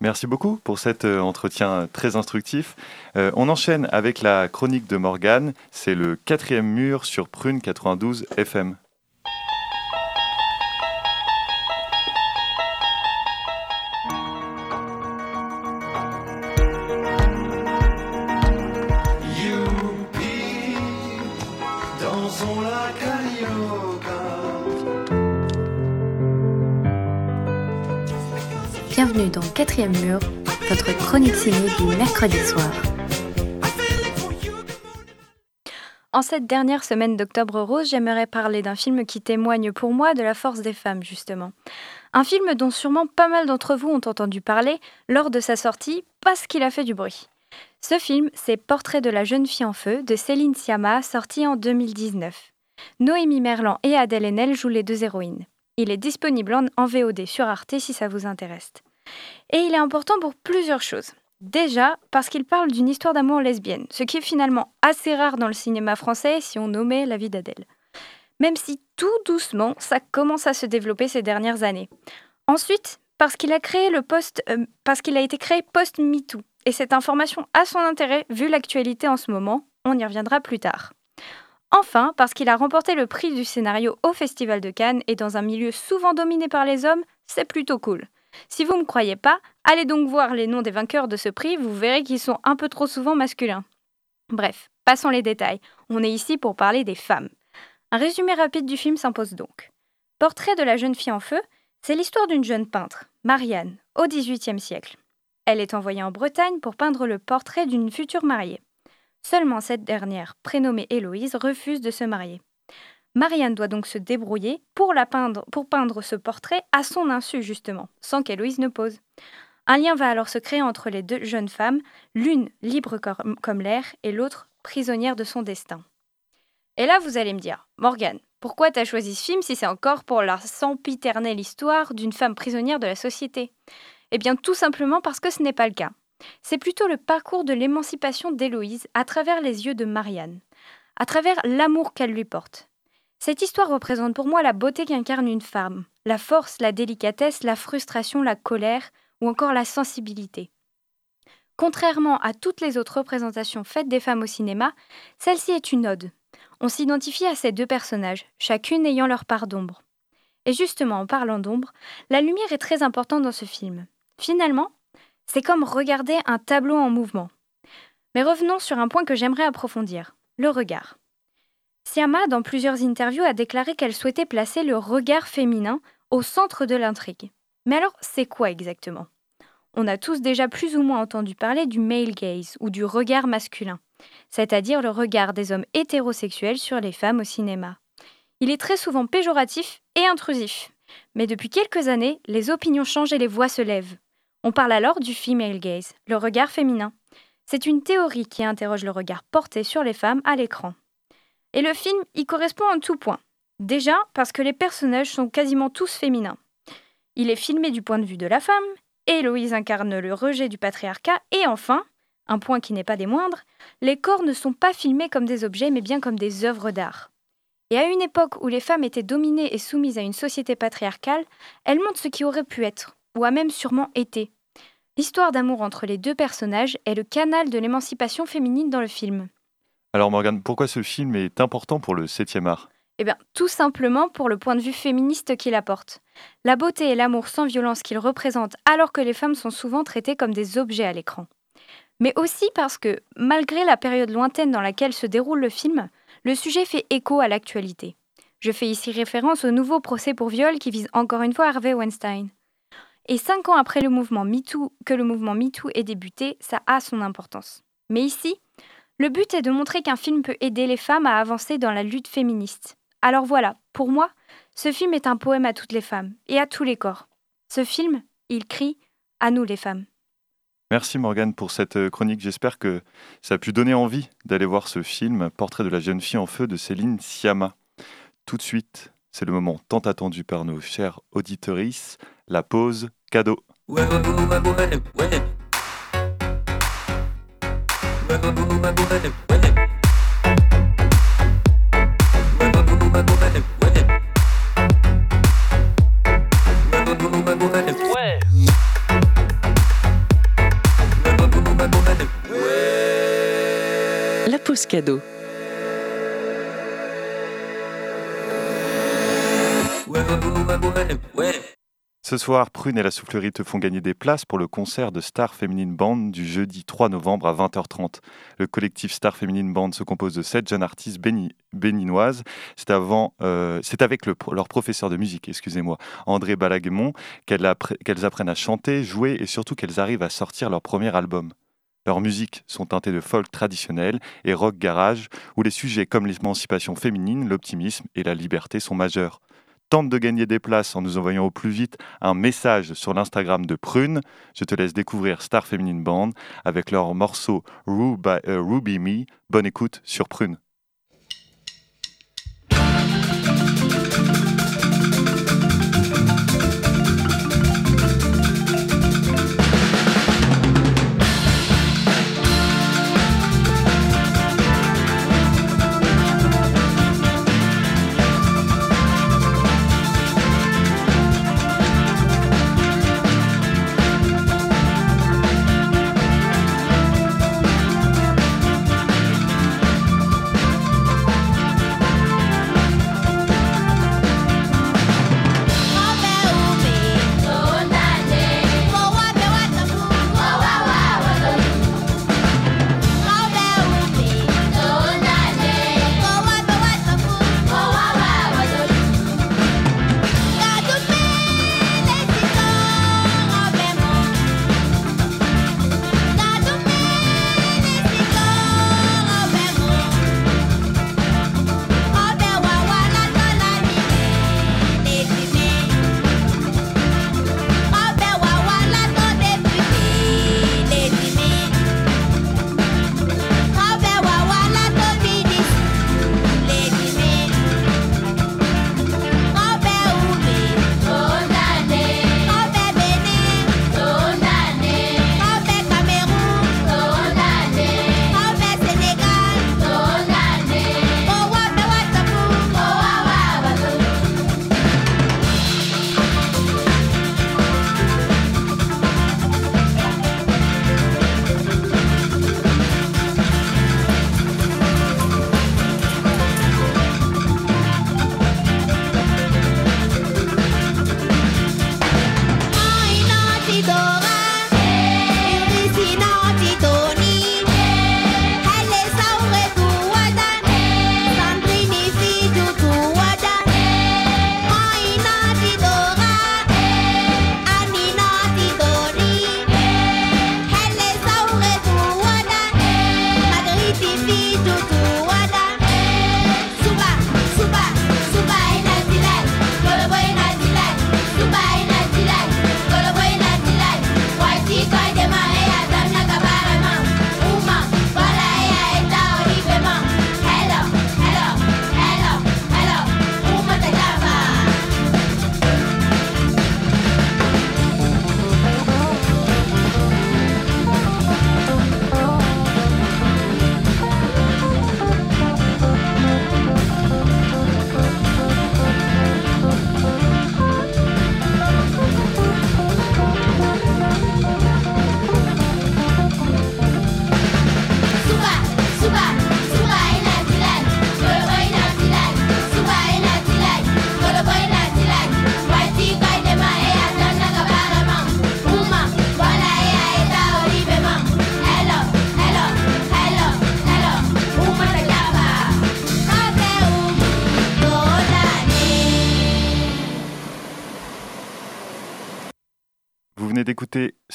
[SPEAKER 1] Merci beaucoup pour cet euh, entretien très instructif. on enchaîne avec la chronique de Morgane. C'est le quatrième mur sur Prune 92 FM.
[SPEAKER 4] Mercredi soir. En cette dernière semaine d'Octobre Rose, j'aimerais parler d'un film qui témoigne pour moi de la force des femmes, justement. Un film dont sûrement pas mal d'entre vous ont entendu parler lors de sa sortie parce qu'il a fait du bruit. Ce film, c'est Portrait de la jeune fille en feu de Céline Sciamma, sorti en 2019. Noémie Merlan et Adèle Haenel jouent les deux héroïnes. Il est disponible en VOD sur Arte si ça vous intéresse. Et il est important pour plusieurs choses. Déjà, parce qu'il parle d'une histoire d'amour lesbienne, ce qui est finalement assez rare dans le cinéma français si on nommait la vie d'Adèle. Même si tout doucement, ça commence à se développer ces dernières années. Ensuite, parce qu'il a créé le post, euh, parce qu'il a été créé post-MeToo. Et cette information a son intérêt vu l'actualité en ce moment, on y reviendra plus tard. Enfin, parce qu'il a remporté le prix du scénario au Festival de Cannes et dans un milieu souvent dominé par les hommes, c'est plutôt cool. Si vous ne me croyez pas, allez donc voir les noms des vainqueurs de ce prix, vous verrez qu'ils sont un peu trop souvent masculins. Bref, passons les détails. On est ici pour parler des femmes. Un résumé rapide du film s'impose donc. Portrait de la jeune fille en feu, c'est l'histoire d'une jeune peintre, Marianne, au XVIIIe siècle. Elle est envoyée en Bretagne pour peindre le portrait d'une future mariée. Seulement cette dernière, prénommée Héloïse, refuse de se marier. Marianne doit donc se débrouiller pour, peindre ce portrait à son insu, justement, sans qu'Héloïse ne pose. Un lien va alors se créer entre les deux jeunes femmes, l'une libre comme l'air et l'autre prisonnière de son destin. Et là, vous allez me dire, Morgane, pourquoi t'as choisi ce film si c'est encore pour la sempiternelle histoire d'une femme prisonnière de la société? Eh bien, tout simplement parce que ce n'est pas le cas. C'est plutôt le parcours de l'émancipation d'Héloïse à travers les yeux de Marianne, à travers l'amour qu'elle lui porte. Cette histoire représente pour moi la beauté qu'incarne une femme, la force, la délicatesse, la frustration, la colère ou encore la sensibilité. Contrairement à toutes les autres représentations faites des femmes au cinéma, celle-ci est une ode. On s'identifie à ces deux personnages, chacune ayant leur part d'ombre. Et justement, en parlant d'ombre, la lumière est très importante dans ce film. Finalement, c'est comme regarder un tableau en mouvement. Mais revenons sur un point que j'aimerais approfondir, le regard. Siama, dans plusieurs interviews, a déclaré qu'elle souhaitait placer le regard féminin au centre de l'intrigue. Mais alors, c'est quoi exactement? On a tous déjà plus ou moins entendu parler du male gaze ou du regard masculin, c'est-à-dire le regard des hommes hétérosexuels sur les femmes au cinéma. Il est très souvent péjoratif et intrusif. Mais depuis quelques années, les opinions changent et les voix se lèvent. On parle alors du female gaze, le regard féminin. C'est une théorie qui interroge le regard porté sur les femmes à l'écran. Et le film y correspond en tout point. Déjà parce que les personnages sont quasiment tous féminins. Il est filmé du point de vue de la femme, Héloïse incarne le rejet du patriarcat, et enfin, un point qui n'est pas des moindres, les corps ne sont pas filmés comme des objets mais bien comme des œuvres d'art. Et à une époque où les femmes étaient dominées et soumises à une société patriarcale, elles montrent ce qui aurait pu être, ou a même sûrement été. L'histoire d'amour entre les deux personnages est le canal de l'émancipation féminine dans le film.
[SPEAKER 1] Alors Morgane, pourquoi ce film est important pour le 7e art?
[SPEAKER 4] Eh bien, tout simplement pour le point de vue féministe qu'il apporte. La beauté et l'amour sans violence qu'il représente alors que les femmes sont souvent traitées comme des objets à l'écran. mais aussi parce que, malgré la période lointaine dans laquelle se déroule le film, le sujet fait écho à l'actualité. Je fais ici référence au nouveau procès pour viol qui vise encore une fois Harvey Weinstein. Et cinq ans après le mouvement MeToo, que le mouvement MeToo ait débuté, ça a son importance. Mais ici, le but est de montrer qu'un film peut aider les femmes à avancer dans la lutte féministe. Alors voilà, pour moi, ce film est un poème à toutes les femmes et à tous les corps. Ce film, il crie à nous les femmes.
[SPEAKER 1] Merci Morgane pour cette euh, chronique. J'espère que ça a pu donner envie d'aller voir ce film, Portrait de la jeune fille en feu de Céline Sciamma. Tout de suite, c'est le moment tant attendu par nos chers auditorices, la pause cadeau.
[SPEAKER 5] La pause cadeau.
[SPEAKER 1] Ce soir, Prune et la soufflerie te font gagner des places pour le concert de Star Feminine Band du jeudi 3 novembre à 20h30. Le collectif Star Feminine Band se compose de sept jeunes artistes béni- béninoises. C'est euh, avec leur professeur de musique, excusez-moi, André Balaguemont, qu'elles apprennent à chanter, jouer et surtout qu'elles arrivent à sortir leur premier album. Leurs musiques sont teintées de folk traditionnel et rock garage, où les sujets comme l'émancipation féminine, l'optimisme et la liberté sont majeurs. Tente de gagner des places en nous envoyant au plus vite un message sur l'Instagram de Prune. Je te laisse découvrir Star Feminine Band avec leur morceau Ruby, euh, Me. Bonne écoute sur Prune.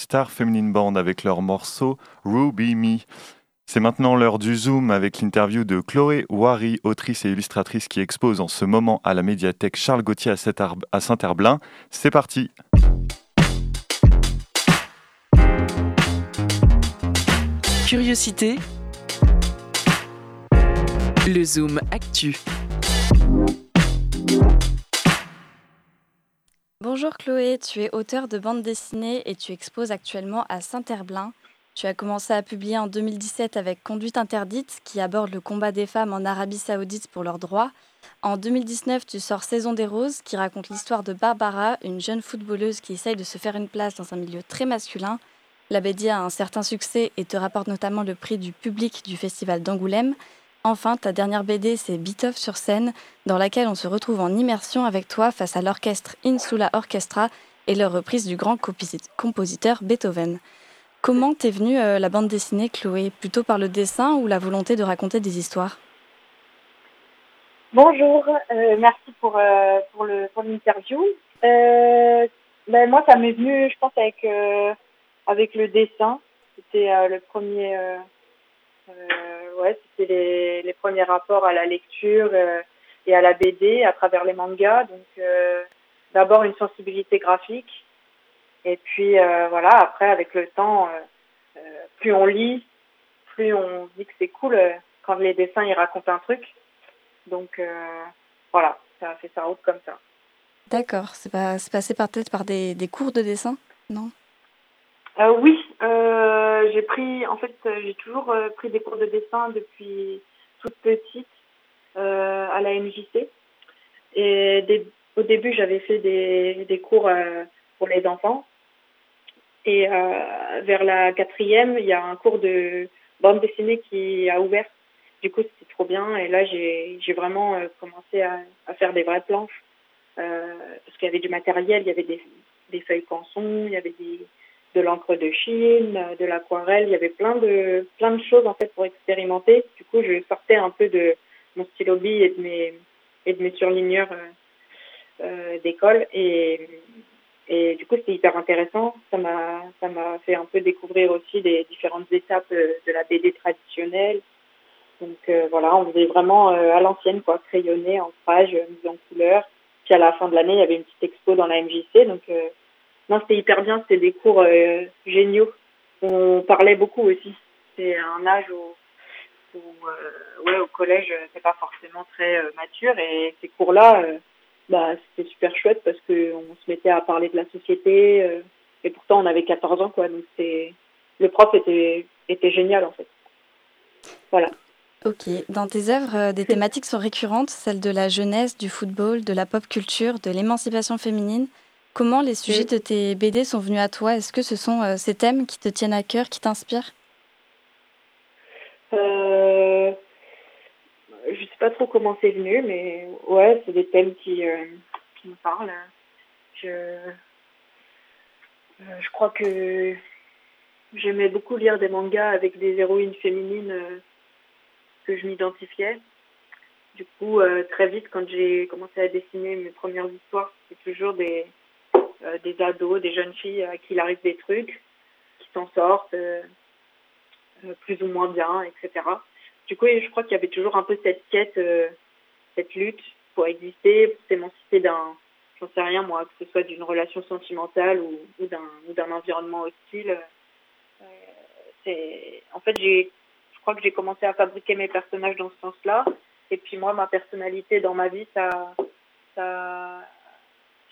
[SPEAKER 1] Star Feminine Band avec leur morceau Ruby Me. C'est maintenant l'heure du Zoom avec l'interview de Chloé Wary, autrice et illustratrice qui expose en ce moment à la médiathèque Charles Gauthier à Saint-Herblain. C'est parti
[SPEAKER 5] Curiosité. Le Zoom Actu.
[SPEAKER 7] Bonjour Chloé, tu es auteur de bande dessinée et tu exposes actuellement à Saint-Herblain. Tu as commencé à publier en 2017 avec Conduite interdite, qui aborde le combat des femmes en Arabie saoudite pour leurs droits. En 2019, tu sors Saison des roses, qui raconte l'histoire de Barbara, une jeune footballeuse qui essaye de se faire une place dans un milieu très masculin. La BD a un certain succès et te rapporte notamment le prix du public du festival d'Angoulême. Enfin, ta dernière BD, c'est Bitoff sur scène, dans laquelle on se retrouve en immersion avec toi face à l'orchestre Insula Orchestra et leur reprise du grand compositeur Beethoven. Comment t'es venue euh, la bande dessinée, Chloé? Plutôt par le dessin ou la volonté de raconter des histoires?
[SPEAKER 8] Bonjour, euh, merci pour, euh, pour l'interview. Ben, moi, ça m'est venu, je pense, avec, avec le dessin. C'était le premier, ouais, c'était les, les, premiers rapports à la lecture et à la BD à travers les mangas. Donc, d'abord une sensibilité graphique et puis euh, voilà, après avec le temps, euh, euh, plus on lit, plus on dit que c'est cool quand les dessins ils racontent un truc. Donc voilà, ça a fait sa route comme ça.
[SPEAKER 7] D'accord, c'est pas passé par peut-être par des, des, cours de dessin, non?
[SPEAKER 8] Euh, Oui, euh, j'ai pris, en fait, j'ai toujours pris des cours de dessin depuis toute petite euh, à la MJC. Et au début, j'avais fait des, des cours pour les enfants. Et euh, vers la quatrième, il y a un cours de bande dessinée qui a ouvert. Du coup, c'était trop bien. Et là, j'ai vraiment euh, commencé à, faire des vraies planches. Euh, parce qu'il y avait du matériel, il y avait des, des feuilles canson, il y avait des, de l'encre de Chine, de l'aquarelle, il y avait plein de, plein de choses en fait pour expérimenter. Du coup, je sortais un peu de mon stylo bille et de mes, et de mes surligneurs euh, euh d'école et, et du coup, c'était hyper intéressant. Ça m'a, ça m'a fait un peu découvrir aussi les différentes étapes euh, de la BD traditionnelle. Donc voilà, on faisait vraiment à l'ancienne, quoi, crayonné, en page, mise en couleur. Puis à la fin de l'année, il y avait une petite expo dans la MJC. Donc non, c'était hyper bien. C'était des cours géniaux. On parlait beaucoup aussi. C'est un âge où, où ouais, au collège, c'est pas forcément très mature. Et ces cours-là bah, c'était super chouette parce qu'on se mettait à parler de la société. Euh, et pourtant, on avait 14 ans, quoi. Donc, c'est le prof était, était génial, en fait. Voilà.
[SPEAKER 7] Ok. Dans tes œuvres, euh, des thématiques sont récurrentes, celles de la jeunesse, du football, de la pop culture, de l'émancipation féminine. Comment les sujets de tes BD sont venus à toi? Est-ce que ce sont euh, ces thèmes qui te tiennent à cœur, qui t'inspirent?
[SPEAKER 8] Euh, je sais pas trop comment c'est venu, mais ouais, c'est des thèmes qui, euh, qui me parlent. Je, euh, je crois que j'aimais beaucoup lire des mangas avec des héroïnes féminines que je m'identifiais. Du coup, très vite, quand j'ai commencé à dessiner mes premières histoires, c'était toujours des, des ados, des jeunes filles à qui il arrive des trucs, qui s'en sortent plus ou moins bien, etc. Du coup, je crois qu'il y avait toujours un peu cette quête, euh, cette lutte pour exister, pour s'émanciper d'un, j'en sais rien moi, que ce soit d'une relation sentimentale ou, d'un, ou d'un environnement hostile. Euh, c'est, en fait, j'ai, je crois que j'ai commencé à fabriquer mes personnages dans ce sens-là. Et puis moi, ma personnalité dans ma vie, ça, ça,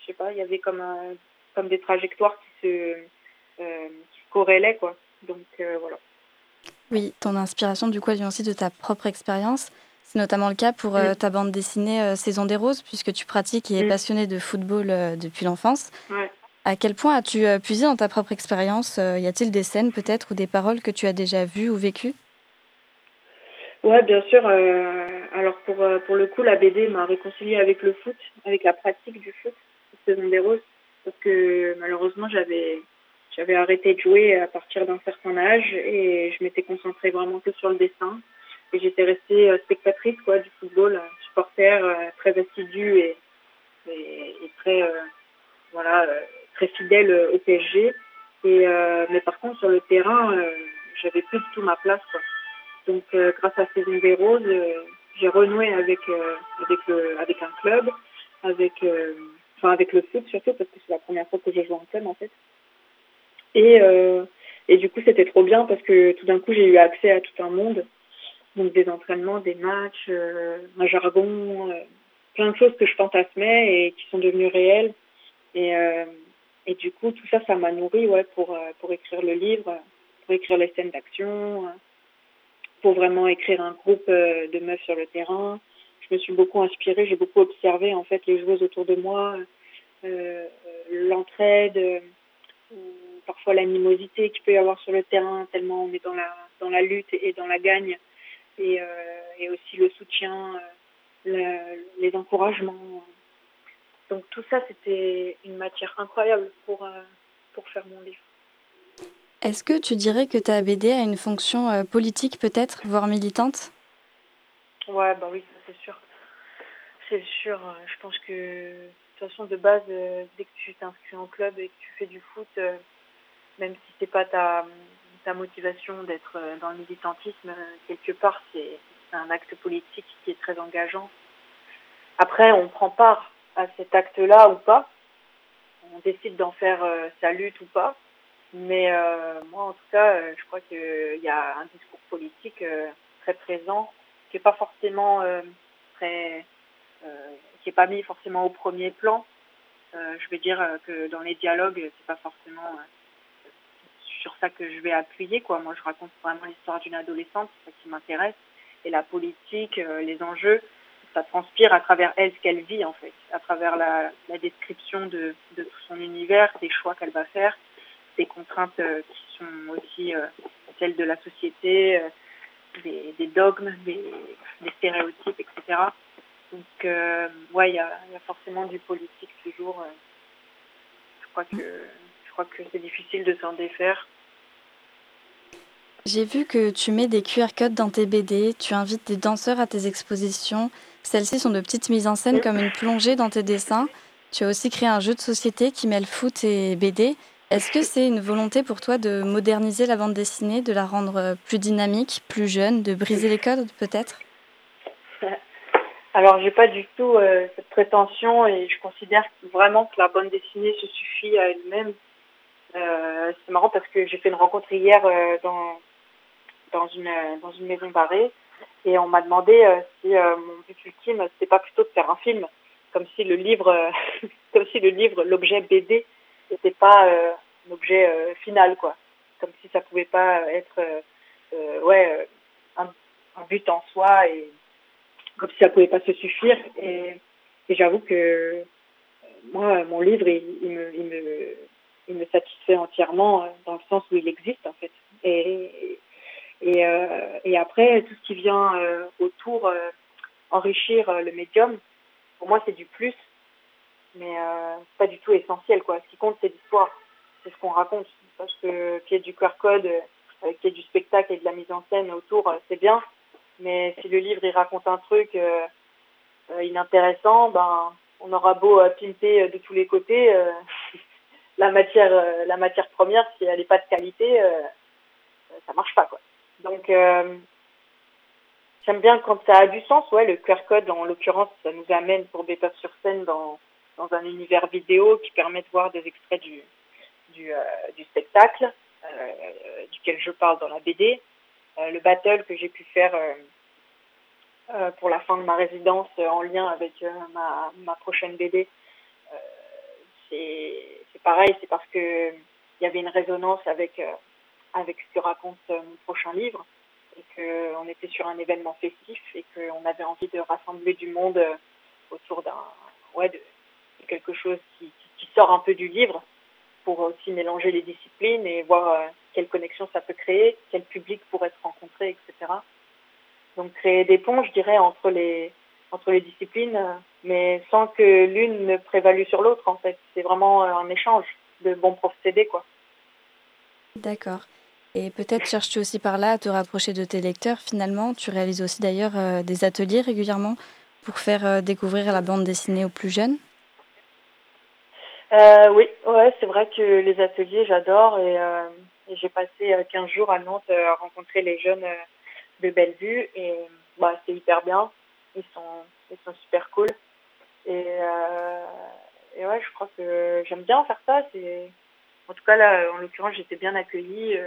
[SPEAKER 8] je sais pas, il y avait comme un, comme des trajectoires qui se, euh, qui corrélaient quoi. Donc euh, voilà.
[SPEAKER 7] Oui, ton inspiration du coup vient aussi de ta propre expérience. C'est notamment le cas pour euh, ta bande dessinée euh, Saison des Roses, puisque tu pratiques et es passionné de football euh, depuis l'enfance. À quel point as-tu puisé dans ta propre expérience Y a-t-il des scènes peut-être ou des paroles que tu as déjà vues ou vécues?
[SPEAKER 8] Ouais, bien sûr. alors pour, pour le coup, la BD m'a réconcilié avec le foot, avec la pratique du foot, Saison des Roses, parce que malheureusement j'avais j'avais arrêté de jouer à partir d'un certain âge et je m'étais concentrée vraiment que sur le dessin. Et j'étais restée euh, spectatrice quoi, du football, euh, supporter euh, très assidue et, et, très, voilà, très fidèle au PSG. Et, mais par contre, sur le terrain, j'avais plus du tout ma place. Donc, grâce à Saison des Roses, j'ai renoué avec, avec, avec un club, avec, enfin, avec le foot surtout, parce que c'est la première fois que je joue en club en fait. Et, et du coup, c'était trop bien parce que tout d'un coup, j'ai eu accès à tout un monde. Donc des entraînements, des matchs, un jargon, plein de choses que je fantasmais et qui sont devenues réelles. Et, euh, et du coup, tout ça, ça m'a nourri ouais, pour, euh, pour écrire le livre, pour écrire les scènes d'action, pour vraiment écrire un groupe euh, de meufs sur le terrain. Je me suis beaucoup inspirée, j'ai beaucoup observé en fait les joueuses autour de moi, euh, l'entraide, parfois l'animosité qu'il peut y avoir sur le terrain, tellement on est dans la, dans la lutte et dans la gagne, et, et aussi le soutien les encouragements. Donc tout ça, c'était une matière incroyable pour, euh, pour faire mon livre.
[SPEAKER 7] Est-ce que tu dirais que ta BD a une fonction euh, politique peut-être, voire militante?
[SPEAKER 8] Ouais, bah oui, c'est sûr. C'est sûr. Euh, je pense que toute façon, de base, dès que tu t'inscris en club et que tu fais du foot, même si c'est pas ta, ta motivation d'être dans le militantisme, quelque part, c'est un acte politique qui est très engageant. Après, on prend part à cet acte-là ou pas. On décide d'en faire euh, sa lutte ou pas. Mais euh, moi, en tout cas, euh, je crois qu'il y a un discours politique très présent, qui n'est pas forcément très, qui est pas mis forcément au premier plan. je vais dire que dans les dialogues, c'est pas forcément sur ça que je vais appuyer. Quoi. Moi, je raconte vraiment l'histoire d'une adolescente, c'est ça qui m'intéresse et la politique, euh, les enjeux, ça transpire à travers elle ce qu'elle vit en fait, à travers la, la description de, de, tout son univers, des choix qu'elle va faire, des contraintes euh, qui sont aussi euh, celles de la société, des, des, dogmes, des, des, stéréotypes, etc. Donc ouais, il y a, forcément du politique toujours. je crois que je crois que c'est difficile de s'en défaire.
[SPEAKER 7] J'ai vu que tu mets des QR codes dans tes BD, tu invites des danseurs à tes expositions. Celles-ci sont de petites mises en scène comme une plongée dans tes dessins. Tu as aussi créé un jeu de société qui mêle foot et BD. Est-ce que c'est une volonté pour toi de moderniser la bande dessinée, de la rendre plus dynamique, plus jeune, de briser les codes peut-être?
[SPEAKER 8] Alors j'ai pas du tout euh, cette prétention et je considère vraiment que la bande dessinée se suffit à elle-même. Euh, c'est marrant parce que j'ai fait une rencontre hier euh, dans dans une, dans une maison barrée. Et on m'a demandé euh, si euh, mon but ultime, c'était pas plutôt de faire un film, comme si le livre, euh, comme si le livre, l'objet BD, n'était pas un objet final, quoi. Comme si ça pouvait pas être, ouais, un, un, but en soi et comme si ça pouvait pas se suffire. Et, et j'avoue que moi, mon livre, il, il, me, il, me, il me satisfait entièrement dans le sens où il existe, en fait. Et, et, euh, et après, tout ce qui vient euh, autour euh, enrichir le médium, pour moi, c'est du plus, mais euh, pas du tout essentiel. Quoi. Ce qui compte, c'est l'histoire, c'est ce qu'on raconte. Parce que qu'il y ait du QR code, euh, qu'il y ait du spectacle et de la mise en scène autour, c'est bien. Mais si le livre il raconte un truc euh, inintéressant, ben on aura beau pimper de tous les côtés, la matière, la matière première, si elle n'est pas de qualité, ça marche pas quoi. Donc, euh, j'aime bien quand ça a du sens. Ouais, le QR code, en l'occurrence, ça nous amène pour des sur scène dans, dans un univers vidéo qui permet de voir des extraits du, du, euh, du spectacle euh, duquel je parle dans la BD. Euh, le battle que j'ai pu faire euh, euh, pour la fin de ma résidence en lien avec ma, ma prochaine BD, c'est pareil, c'est parce que il y avait une résonance avec avec ce que raconte mon prochain livre et qu'on était sur un événement festif et qu'on avait envie de rassembler du monde autour d'un ouais de, quelque chose qui, qui, sort un peu du livre pour aussi mélanger les disciplines et voir quelle connexion ça peut créer, quel public pourrait se rencontrer, etc. Donc créer des ponts, je dirais, entre les entre les disciplines, mais sans que l'une ne prévalue sur l'autre en fait. C'est vraiment un échange de bons procédés quoi.
[SPEAKER 7] D'accord. Et peut-être cherches-tu aussi par là à te rapprocher de tes lecteurs. Finalement, tu réalises aussi d'ailleurs euh, des ateliers régulièrement pour faire euh, découvrir la bande dessinée aux plus jeunes?
[SPEAKER 8] Euh, oui, ouais, c'est vrai que les ateliers, j'adore et, euh, et j'ai passé 15 jours à Nantes à rencontrer les jeunes de Bellevue et bah, c'est hyper bien. Ils sont, ils sont super cool. Et, et ouais, je crois que j'aime bien faire ça. C'est, en tout cas là, en l'occurrence, j'étais bien accueillie.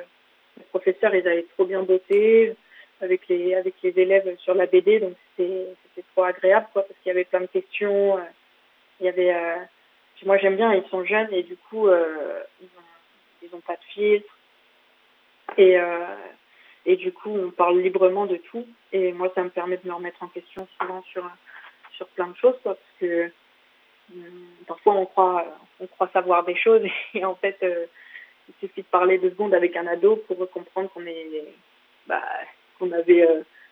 [SPEAKER 8] Les professeurs, ils avaient trop bien bossé avec les avec les élèves sur la BD, donc c'était c'était trop agréable quoi, parce qu'il y avait plein de questions. Il y avait moi j'aime bien, ils sont jeunes et du coup euh, ils, ont, ils ont pas de filtre et euh, et du coup on parle librement de tout. Et moi ça me permet de me remettre en question souvent sur sur plein de choses quoi, parce que hum, parfois on croit on croit savoir des choses. Et en fait euh, il suffit de parler deux secondes avec un ado pour comprendre qu'on est bah, qu'on avait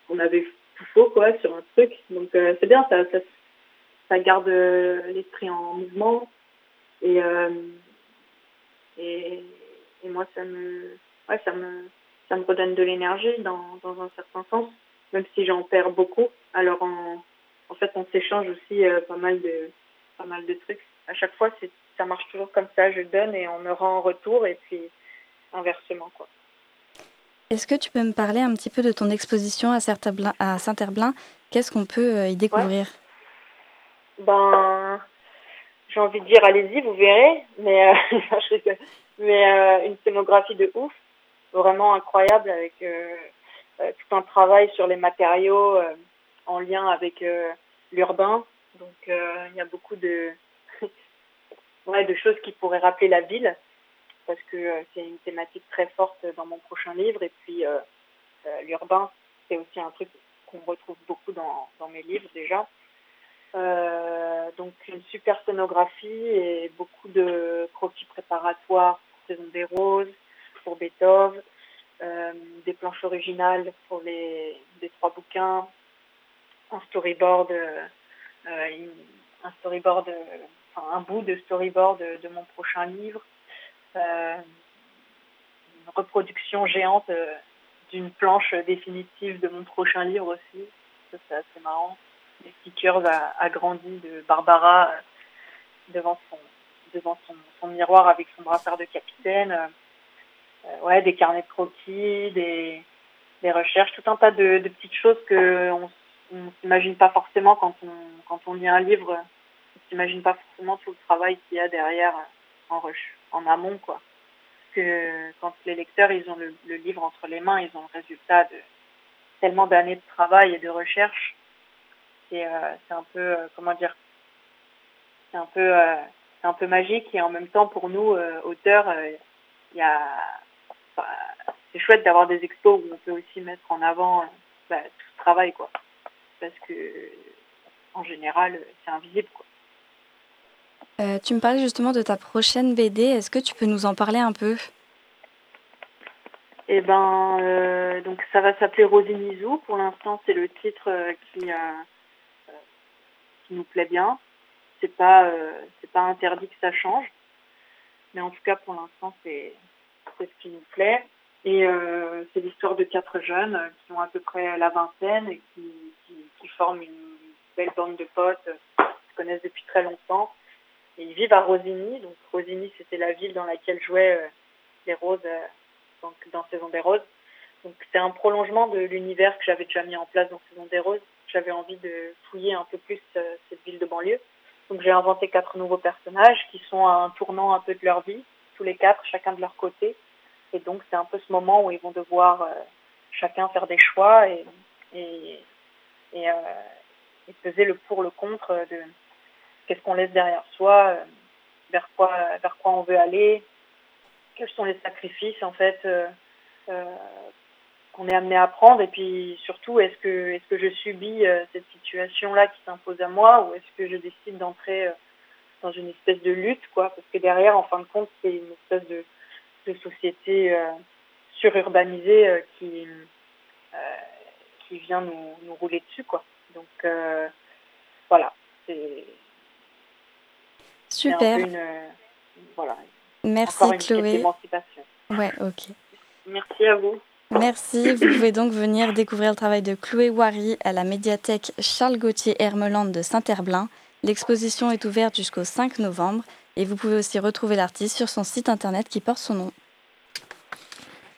[SPEAKER 8] qu'on avait tout faux quoi sur un truc. Donc c'est bien ça, ça ça garde l'esprit en mouvement. Et, euh, et, et moi, ça me, ouais, ça me, ça me redonne de l'énergie dans, dans un certain sens, même si j'en perds beaucoup. Alors, en, en fait, on s'échange aussi euh, pas mal de, pas mal de trucs. À chaque fois, c'est, ça marche toujours comme ça. Je donne et on me rend en retour, et puis inversement, quoi.
[SPEAKER 7] Est-ce que tu peux me parler un petit peu de ton exposition à Saint-Herblain? Qu'est-ce qu'on peut euh, y découvrir?
[SPEAKER 8] Ben, j'ai envie de dire, allez-y, vous verrez. Mais, euh, mais euh, une scénographie de ouf, vraiment incroyable avec euh, tout un travail sur les matériaux en lien avec l'urbain. Donc il y a beaucoup de, ouais, de choses qui pourraient rappeler la ville parce que c'est une thématique très forte dans mon prochain livre. Et puis l'urbain, c'est aussi un truc qu'on retrouve beaucoup dans, dans mes livres déjà. Euh, donc une super scénographie et beaucoup de croquis préparatoires pour Saison des Roses, pour Beethoven, euh, des planches originales pour les, trois bouquins, un storyboard, euh, un storyboard, enfin, un bout de storyboard de, mon prochain livre, euh, une reproduction géante d'une planche définitive de mon prochain livre aussi. Ça c'est assez marrant les stickers agrandis de Barbara euh, devant son, son, miroir avec son brassard de capitaine. Euh, euh, ouais, des carnets de croquis, des, des recherches, tout un tas de, de petites choses que on, s'imagine pas forcément quand on quand on lit un livre. On s'imagine pas forcément tout le travail qu'il y a derrière en rush, en amont quoi. Que quand les lecteurs ils ont le, le livre entre les mains, ils ont le résultat de tellement d'années de travail et de recherche euh, c'est un peu euh, comment dire c'est un peu euh, un peu magique et en même temps pour nous auteurs il y a c'est chouette d'avoir des expos où on peut aussi mettre en avant bah, tout ce travail quoi parce que en général c'est invisible quoi.
[SPEAKER 7] Euh, tu me parlais justement de ta prochaine BD. Est-ce que tu peux nous en parler un peu?
[SPEAKER 8] Eh ben, euh, donc ça va s'appeler Rosinizou. Pour l'instant, c'est le titre euh, qui, qui nous plaît bien. C'est pas euh, c'est pas interdit que ça change, mais en tout cas pour l'instant c'est c'est ce qui nous plaît. Et euh, c'est l'histoire de quatre jeunes qui ont à peu près la vingtaine et qui, forment une belle bande de potes qui se connaissent depuis très longtemps. Et ils vivent à Rosigny. Donc Rosigny, c'était la ville dans laquelle jouaient euh, les roses euh, dans Saison des Roses. Donc c'est un prolongement de l'univers que j'avais déjà mis en place dans Saison des Roses j'avais envie de fouiller un peu plus euh, cette ville de banlieue. Donc j'ai inventé quatre nouveaux personnages qui sont à un tournant un peu de leur vie, tous les quatre, chacun de leur côté. Et donc c'est un peu ce moment où ils vont devoir euh, chacun faire des choix et, euh, et, peser le pour, le contre de qu'est-ce qu'on laisse derrière soi, euh, vers quoi, vers quoi on veut aller, quels sont les sacrifices en fait qu'on est amené à prendre et puis surtout est-ce que est-ce que je subis cette situation là qui s'impose à moi ou est-ce que je décide d'entrer dans une espèce de lutte quoi parce que derrière en fin de compte c'est une espèce de, de société euh, sururbanisée euh, qui euh, qui vient nous, nous rouler dessus quoi. Donc voilà c'est
[SPEAKER 7] super.
[SPEAKER 8] une, voilà.
[SPEAKER 7] Merci Chloé. ouais ok.
[SPEAKER 8] Merci à vous.
[SPEAKER 7] Merci. Vous pouvez donc venir découvrir le travail de Chloé Wary à la médiathèque Charles Gauthier Hermeland de Saint-Herblain. L'exposition est ouverte jusqu'au 5 novembre Et vous pouvez aussi retrouver l'artiste sur son site internet qui porte son nom.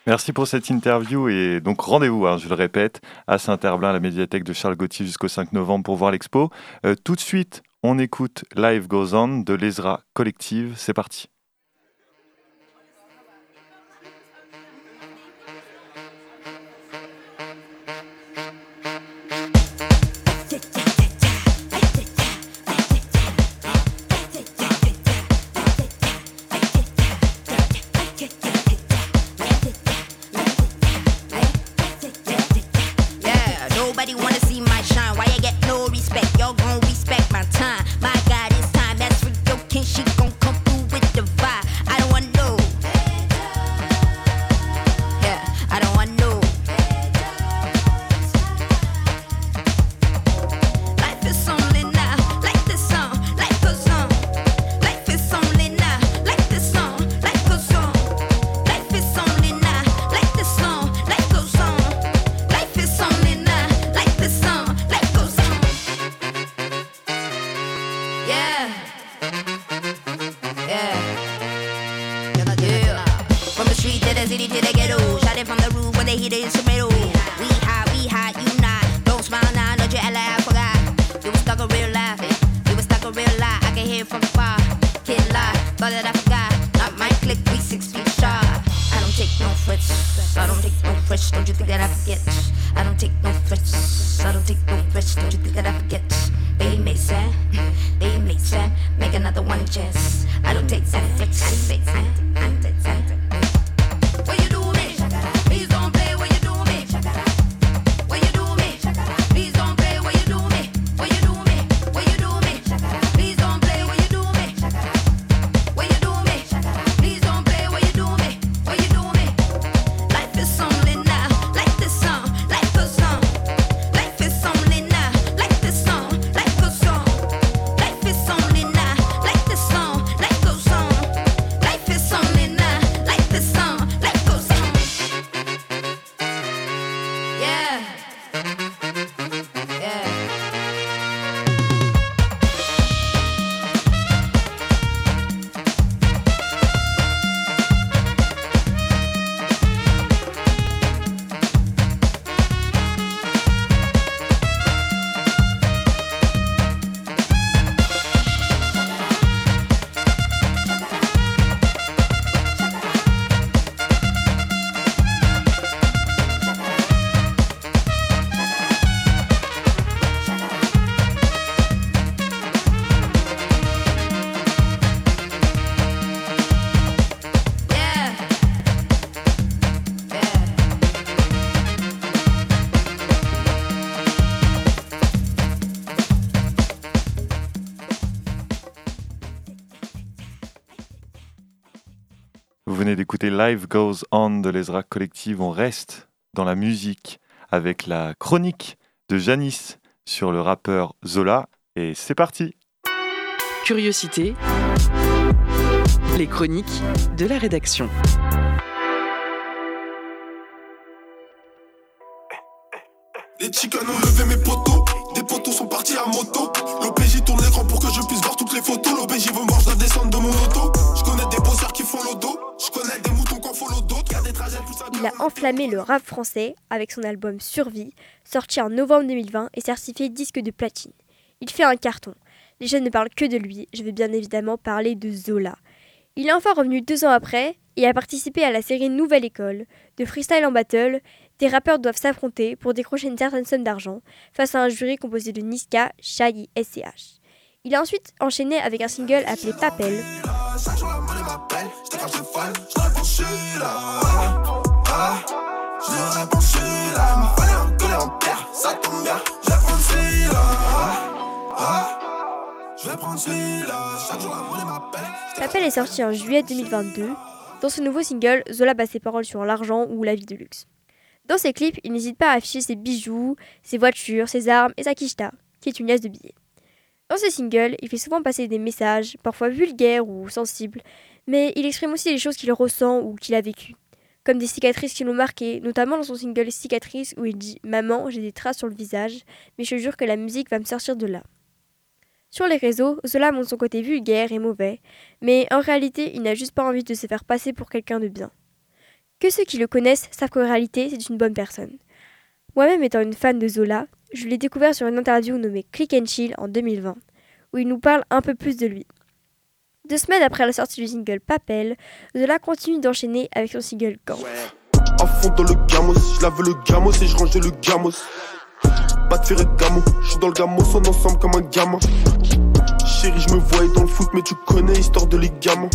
[SPEAKER 9] Merci pour cette interview et donc rendez-vous, hein, je le répète, à Saint-Herblain, la médiathèque de Charles Gauthier jusqu'au 5 novembre pour voir l'expo. Euh, tout de suite, on écoute Live Goes On de l'Ezra Collective. C'est parti. Live Goes On de l'Ezra Collective. On reste dans la musique avec la chronique de Janice sur le rappeur Zola. Et c'est parti
[SPEAKER 5] Curiosité, les chroniques de la rédaction.
[SPEAKER 10] Les chicanes ont levé mes poteaux, des poteaux sont partis à moto. L'OPJ tourne l'écran pour que je puisse voir toutes les photos. L'OPJ veut manger la descente de mon auto. Je connais des bosseurs qui font l'auto.
[SPEAKER 11] Il a enflammé le rap français avec son album Survie, sorti en novembre 2020 et certifié disque de platine. Il fait un carton. Les jeunes ne parlent que de lui, je vais bien évidemment parler de Zola. Il est enfin revenu deux ans après et a participé à la série Nouvelle École. De freestyle en battle, des rappeurs doivent s'affronter pour décrocher une certaine somme d'argent face à un jury composé de Niska, Shaggy SCH. Il a ensuite enchaîné avec un single appelé Papel. Papel est sorti en juillet 2022. Dans ce nouveau single, Zola bat ses paroles sur l'argent ou la vie de luxe. Dans ses clips, il n'hésite pas à afficher ses bijoux, ses voitures, ses armes et sa kishta, qui est une liasse de billets. Dans ses singles, il fait souvent passer des messages, parfois vulgaires ou sensibles, mais il exprime aussi les choses qu'il ressent ou qu'il a vécues, comme des cicatrices qui l'ont marqué, notamment dans son single Cicatrices où il dit Maman, j'ai des traces sur le visage, mais je jure que la musique va me sortir de là. Sur les réseaux, Zola montre son côté vulgaire et mauvais, mais en réalité, il n'a juste pas envie de se faire passer pour quelqu'un de bien. Que ceux qui le connaissent savent qu'en réalité, c'est une bonne personne. Moi-même étant une fan de Zola, je l'ai découvert sur une interview nommée Click and Chill en 2020, où il nous parle un peu plus de lui. Deux semaines après la sortie du single Papel, Zola continue d'enchaîner avec son single Gang.
[SPEAKER 10] À fond dans le gamos, je lave le gamos et je range le gamos. Pas de faire de gamo, je suis dans le gamos, on ensemble comme un gamin. Chérie, je me voyais dans le foot, mais tu connais histoire de les gamins.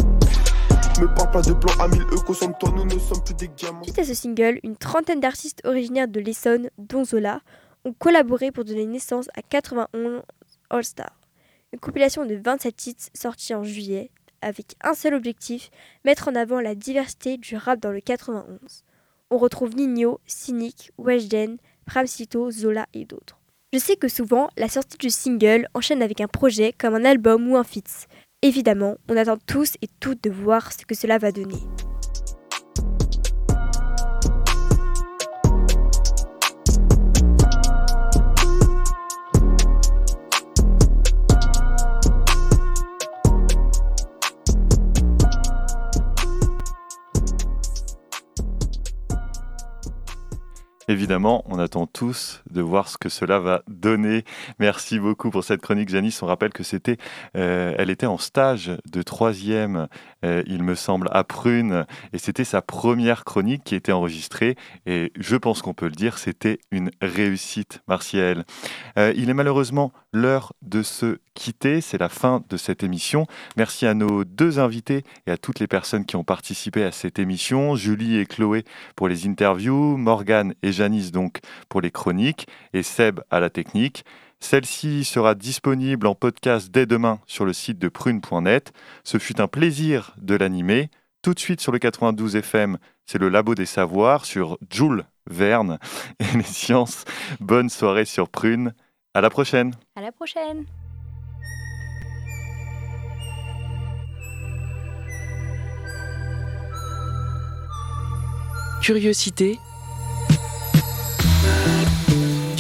[SPEAKER 10] Me parle pas de plan à 1000 euros, sans toi, nous ne sommes plus des gamins.
[SPEAKER 11] Suite à ce single, une trentaine d'artistes originaires de l'Essonne, dont Zola, ont collaboré pour donner naissance à 91 All Stars. Une compilation de 27 titres sortie en juillet, avec un seul objectif, mettre en avant la diversité du rap dans le 91. On retrouve Nino, Cynic, Weshden, Pramsito, Zola et d'autres. Je sais que souvent, la sortie du single enchaîne avec un projet comme un album ou un feat. Évidemment, on attend tous et toutes de voir ce que cela va donner.
[SPEAKER 1] Évidemment, on attend tous de voir ce que cela va donner. Merci beaucoup pour cette chronique, Janice. On rappelle que c'était, euh, elle était en stage de troisième, euh, il me semble, à Prune, et c'était sa première chronique qui était enregistrée. Et je pense qu'on peut le dire, c'était une réussite, Martial. Euh, il est malheureusement l'heure de se quitter. C'est la fin de cette émission. Merci à nos deux invités et à toutes les personnes qui ont participé à cette émission, Julie et Chloé pour les interviews, Morgane et Janice donc pour les chroniques et Seb à la technique. Celle-ci sera disponible en podcast dès demain sur le site de prune.net. Ce fut un plaisir de l'animer. Tout de suite sur le 92 FM, c'est le Labo des Savoirs sur Jules Verne et les sciences. Bonne soirée sur Prune. À la prochaine.
[SPEAKER 4] À la prochaine.
[SPEAKER 5] Curiosité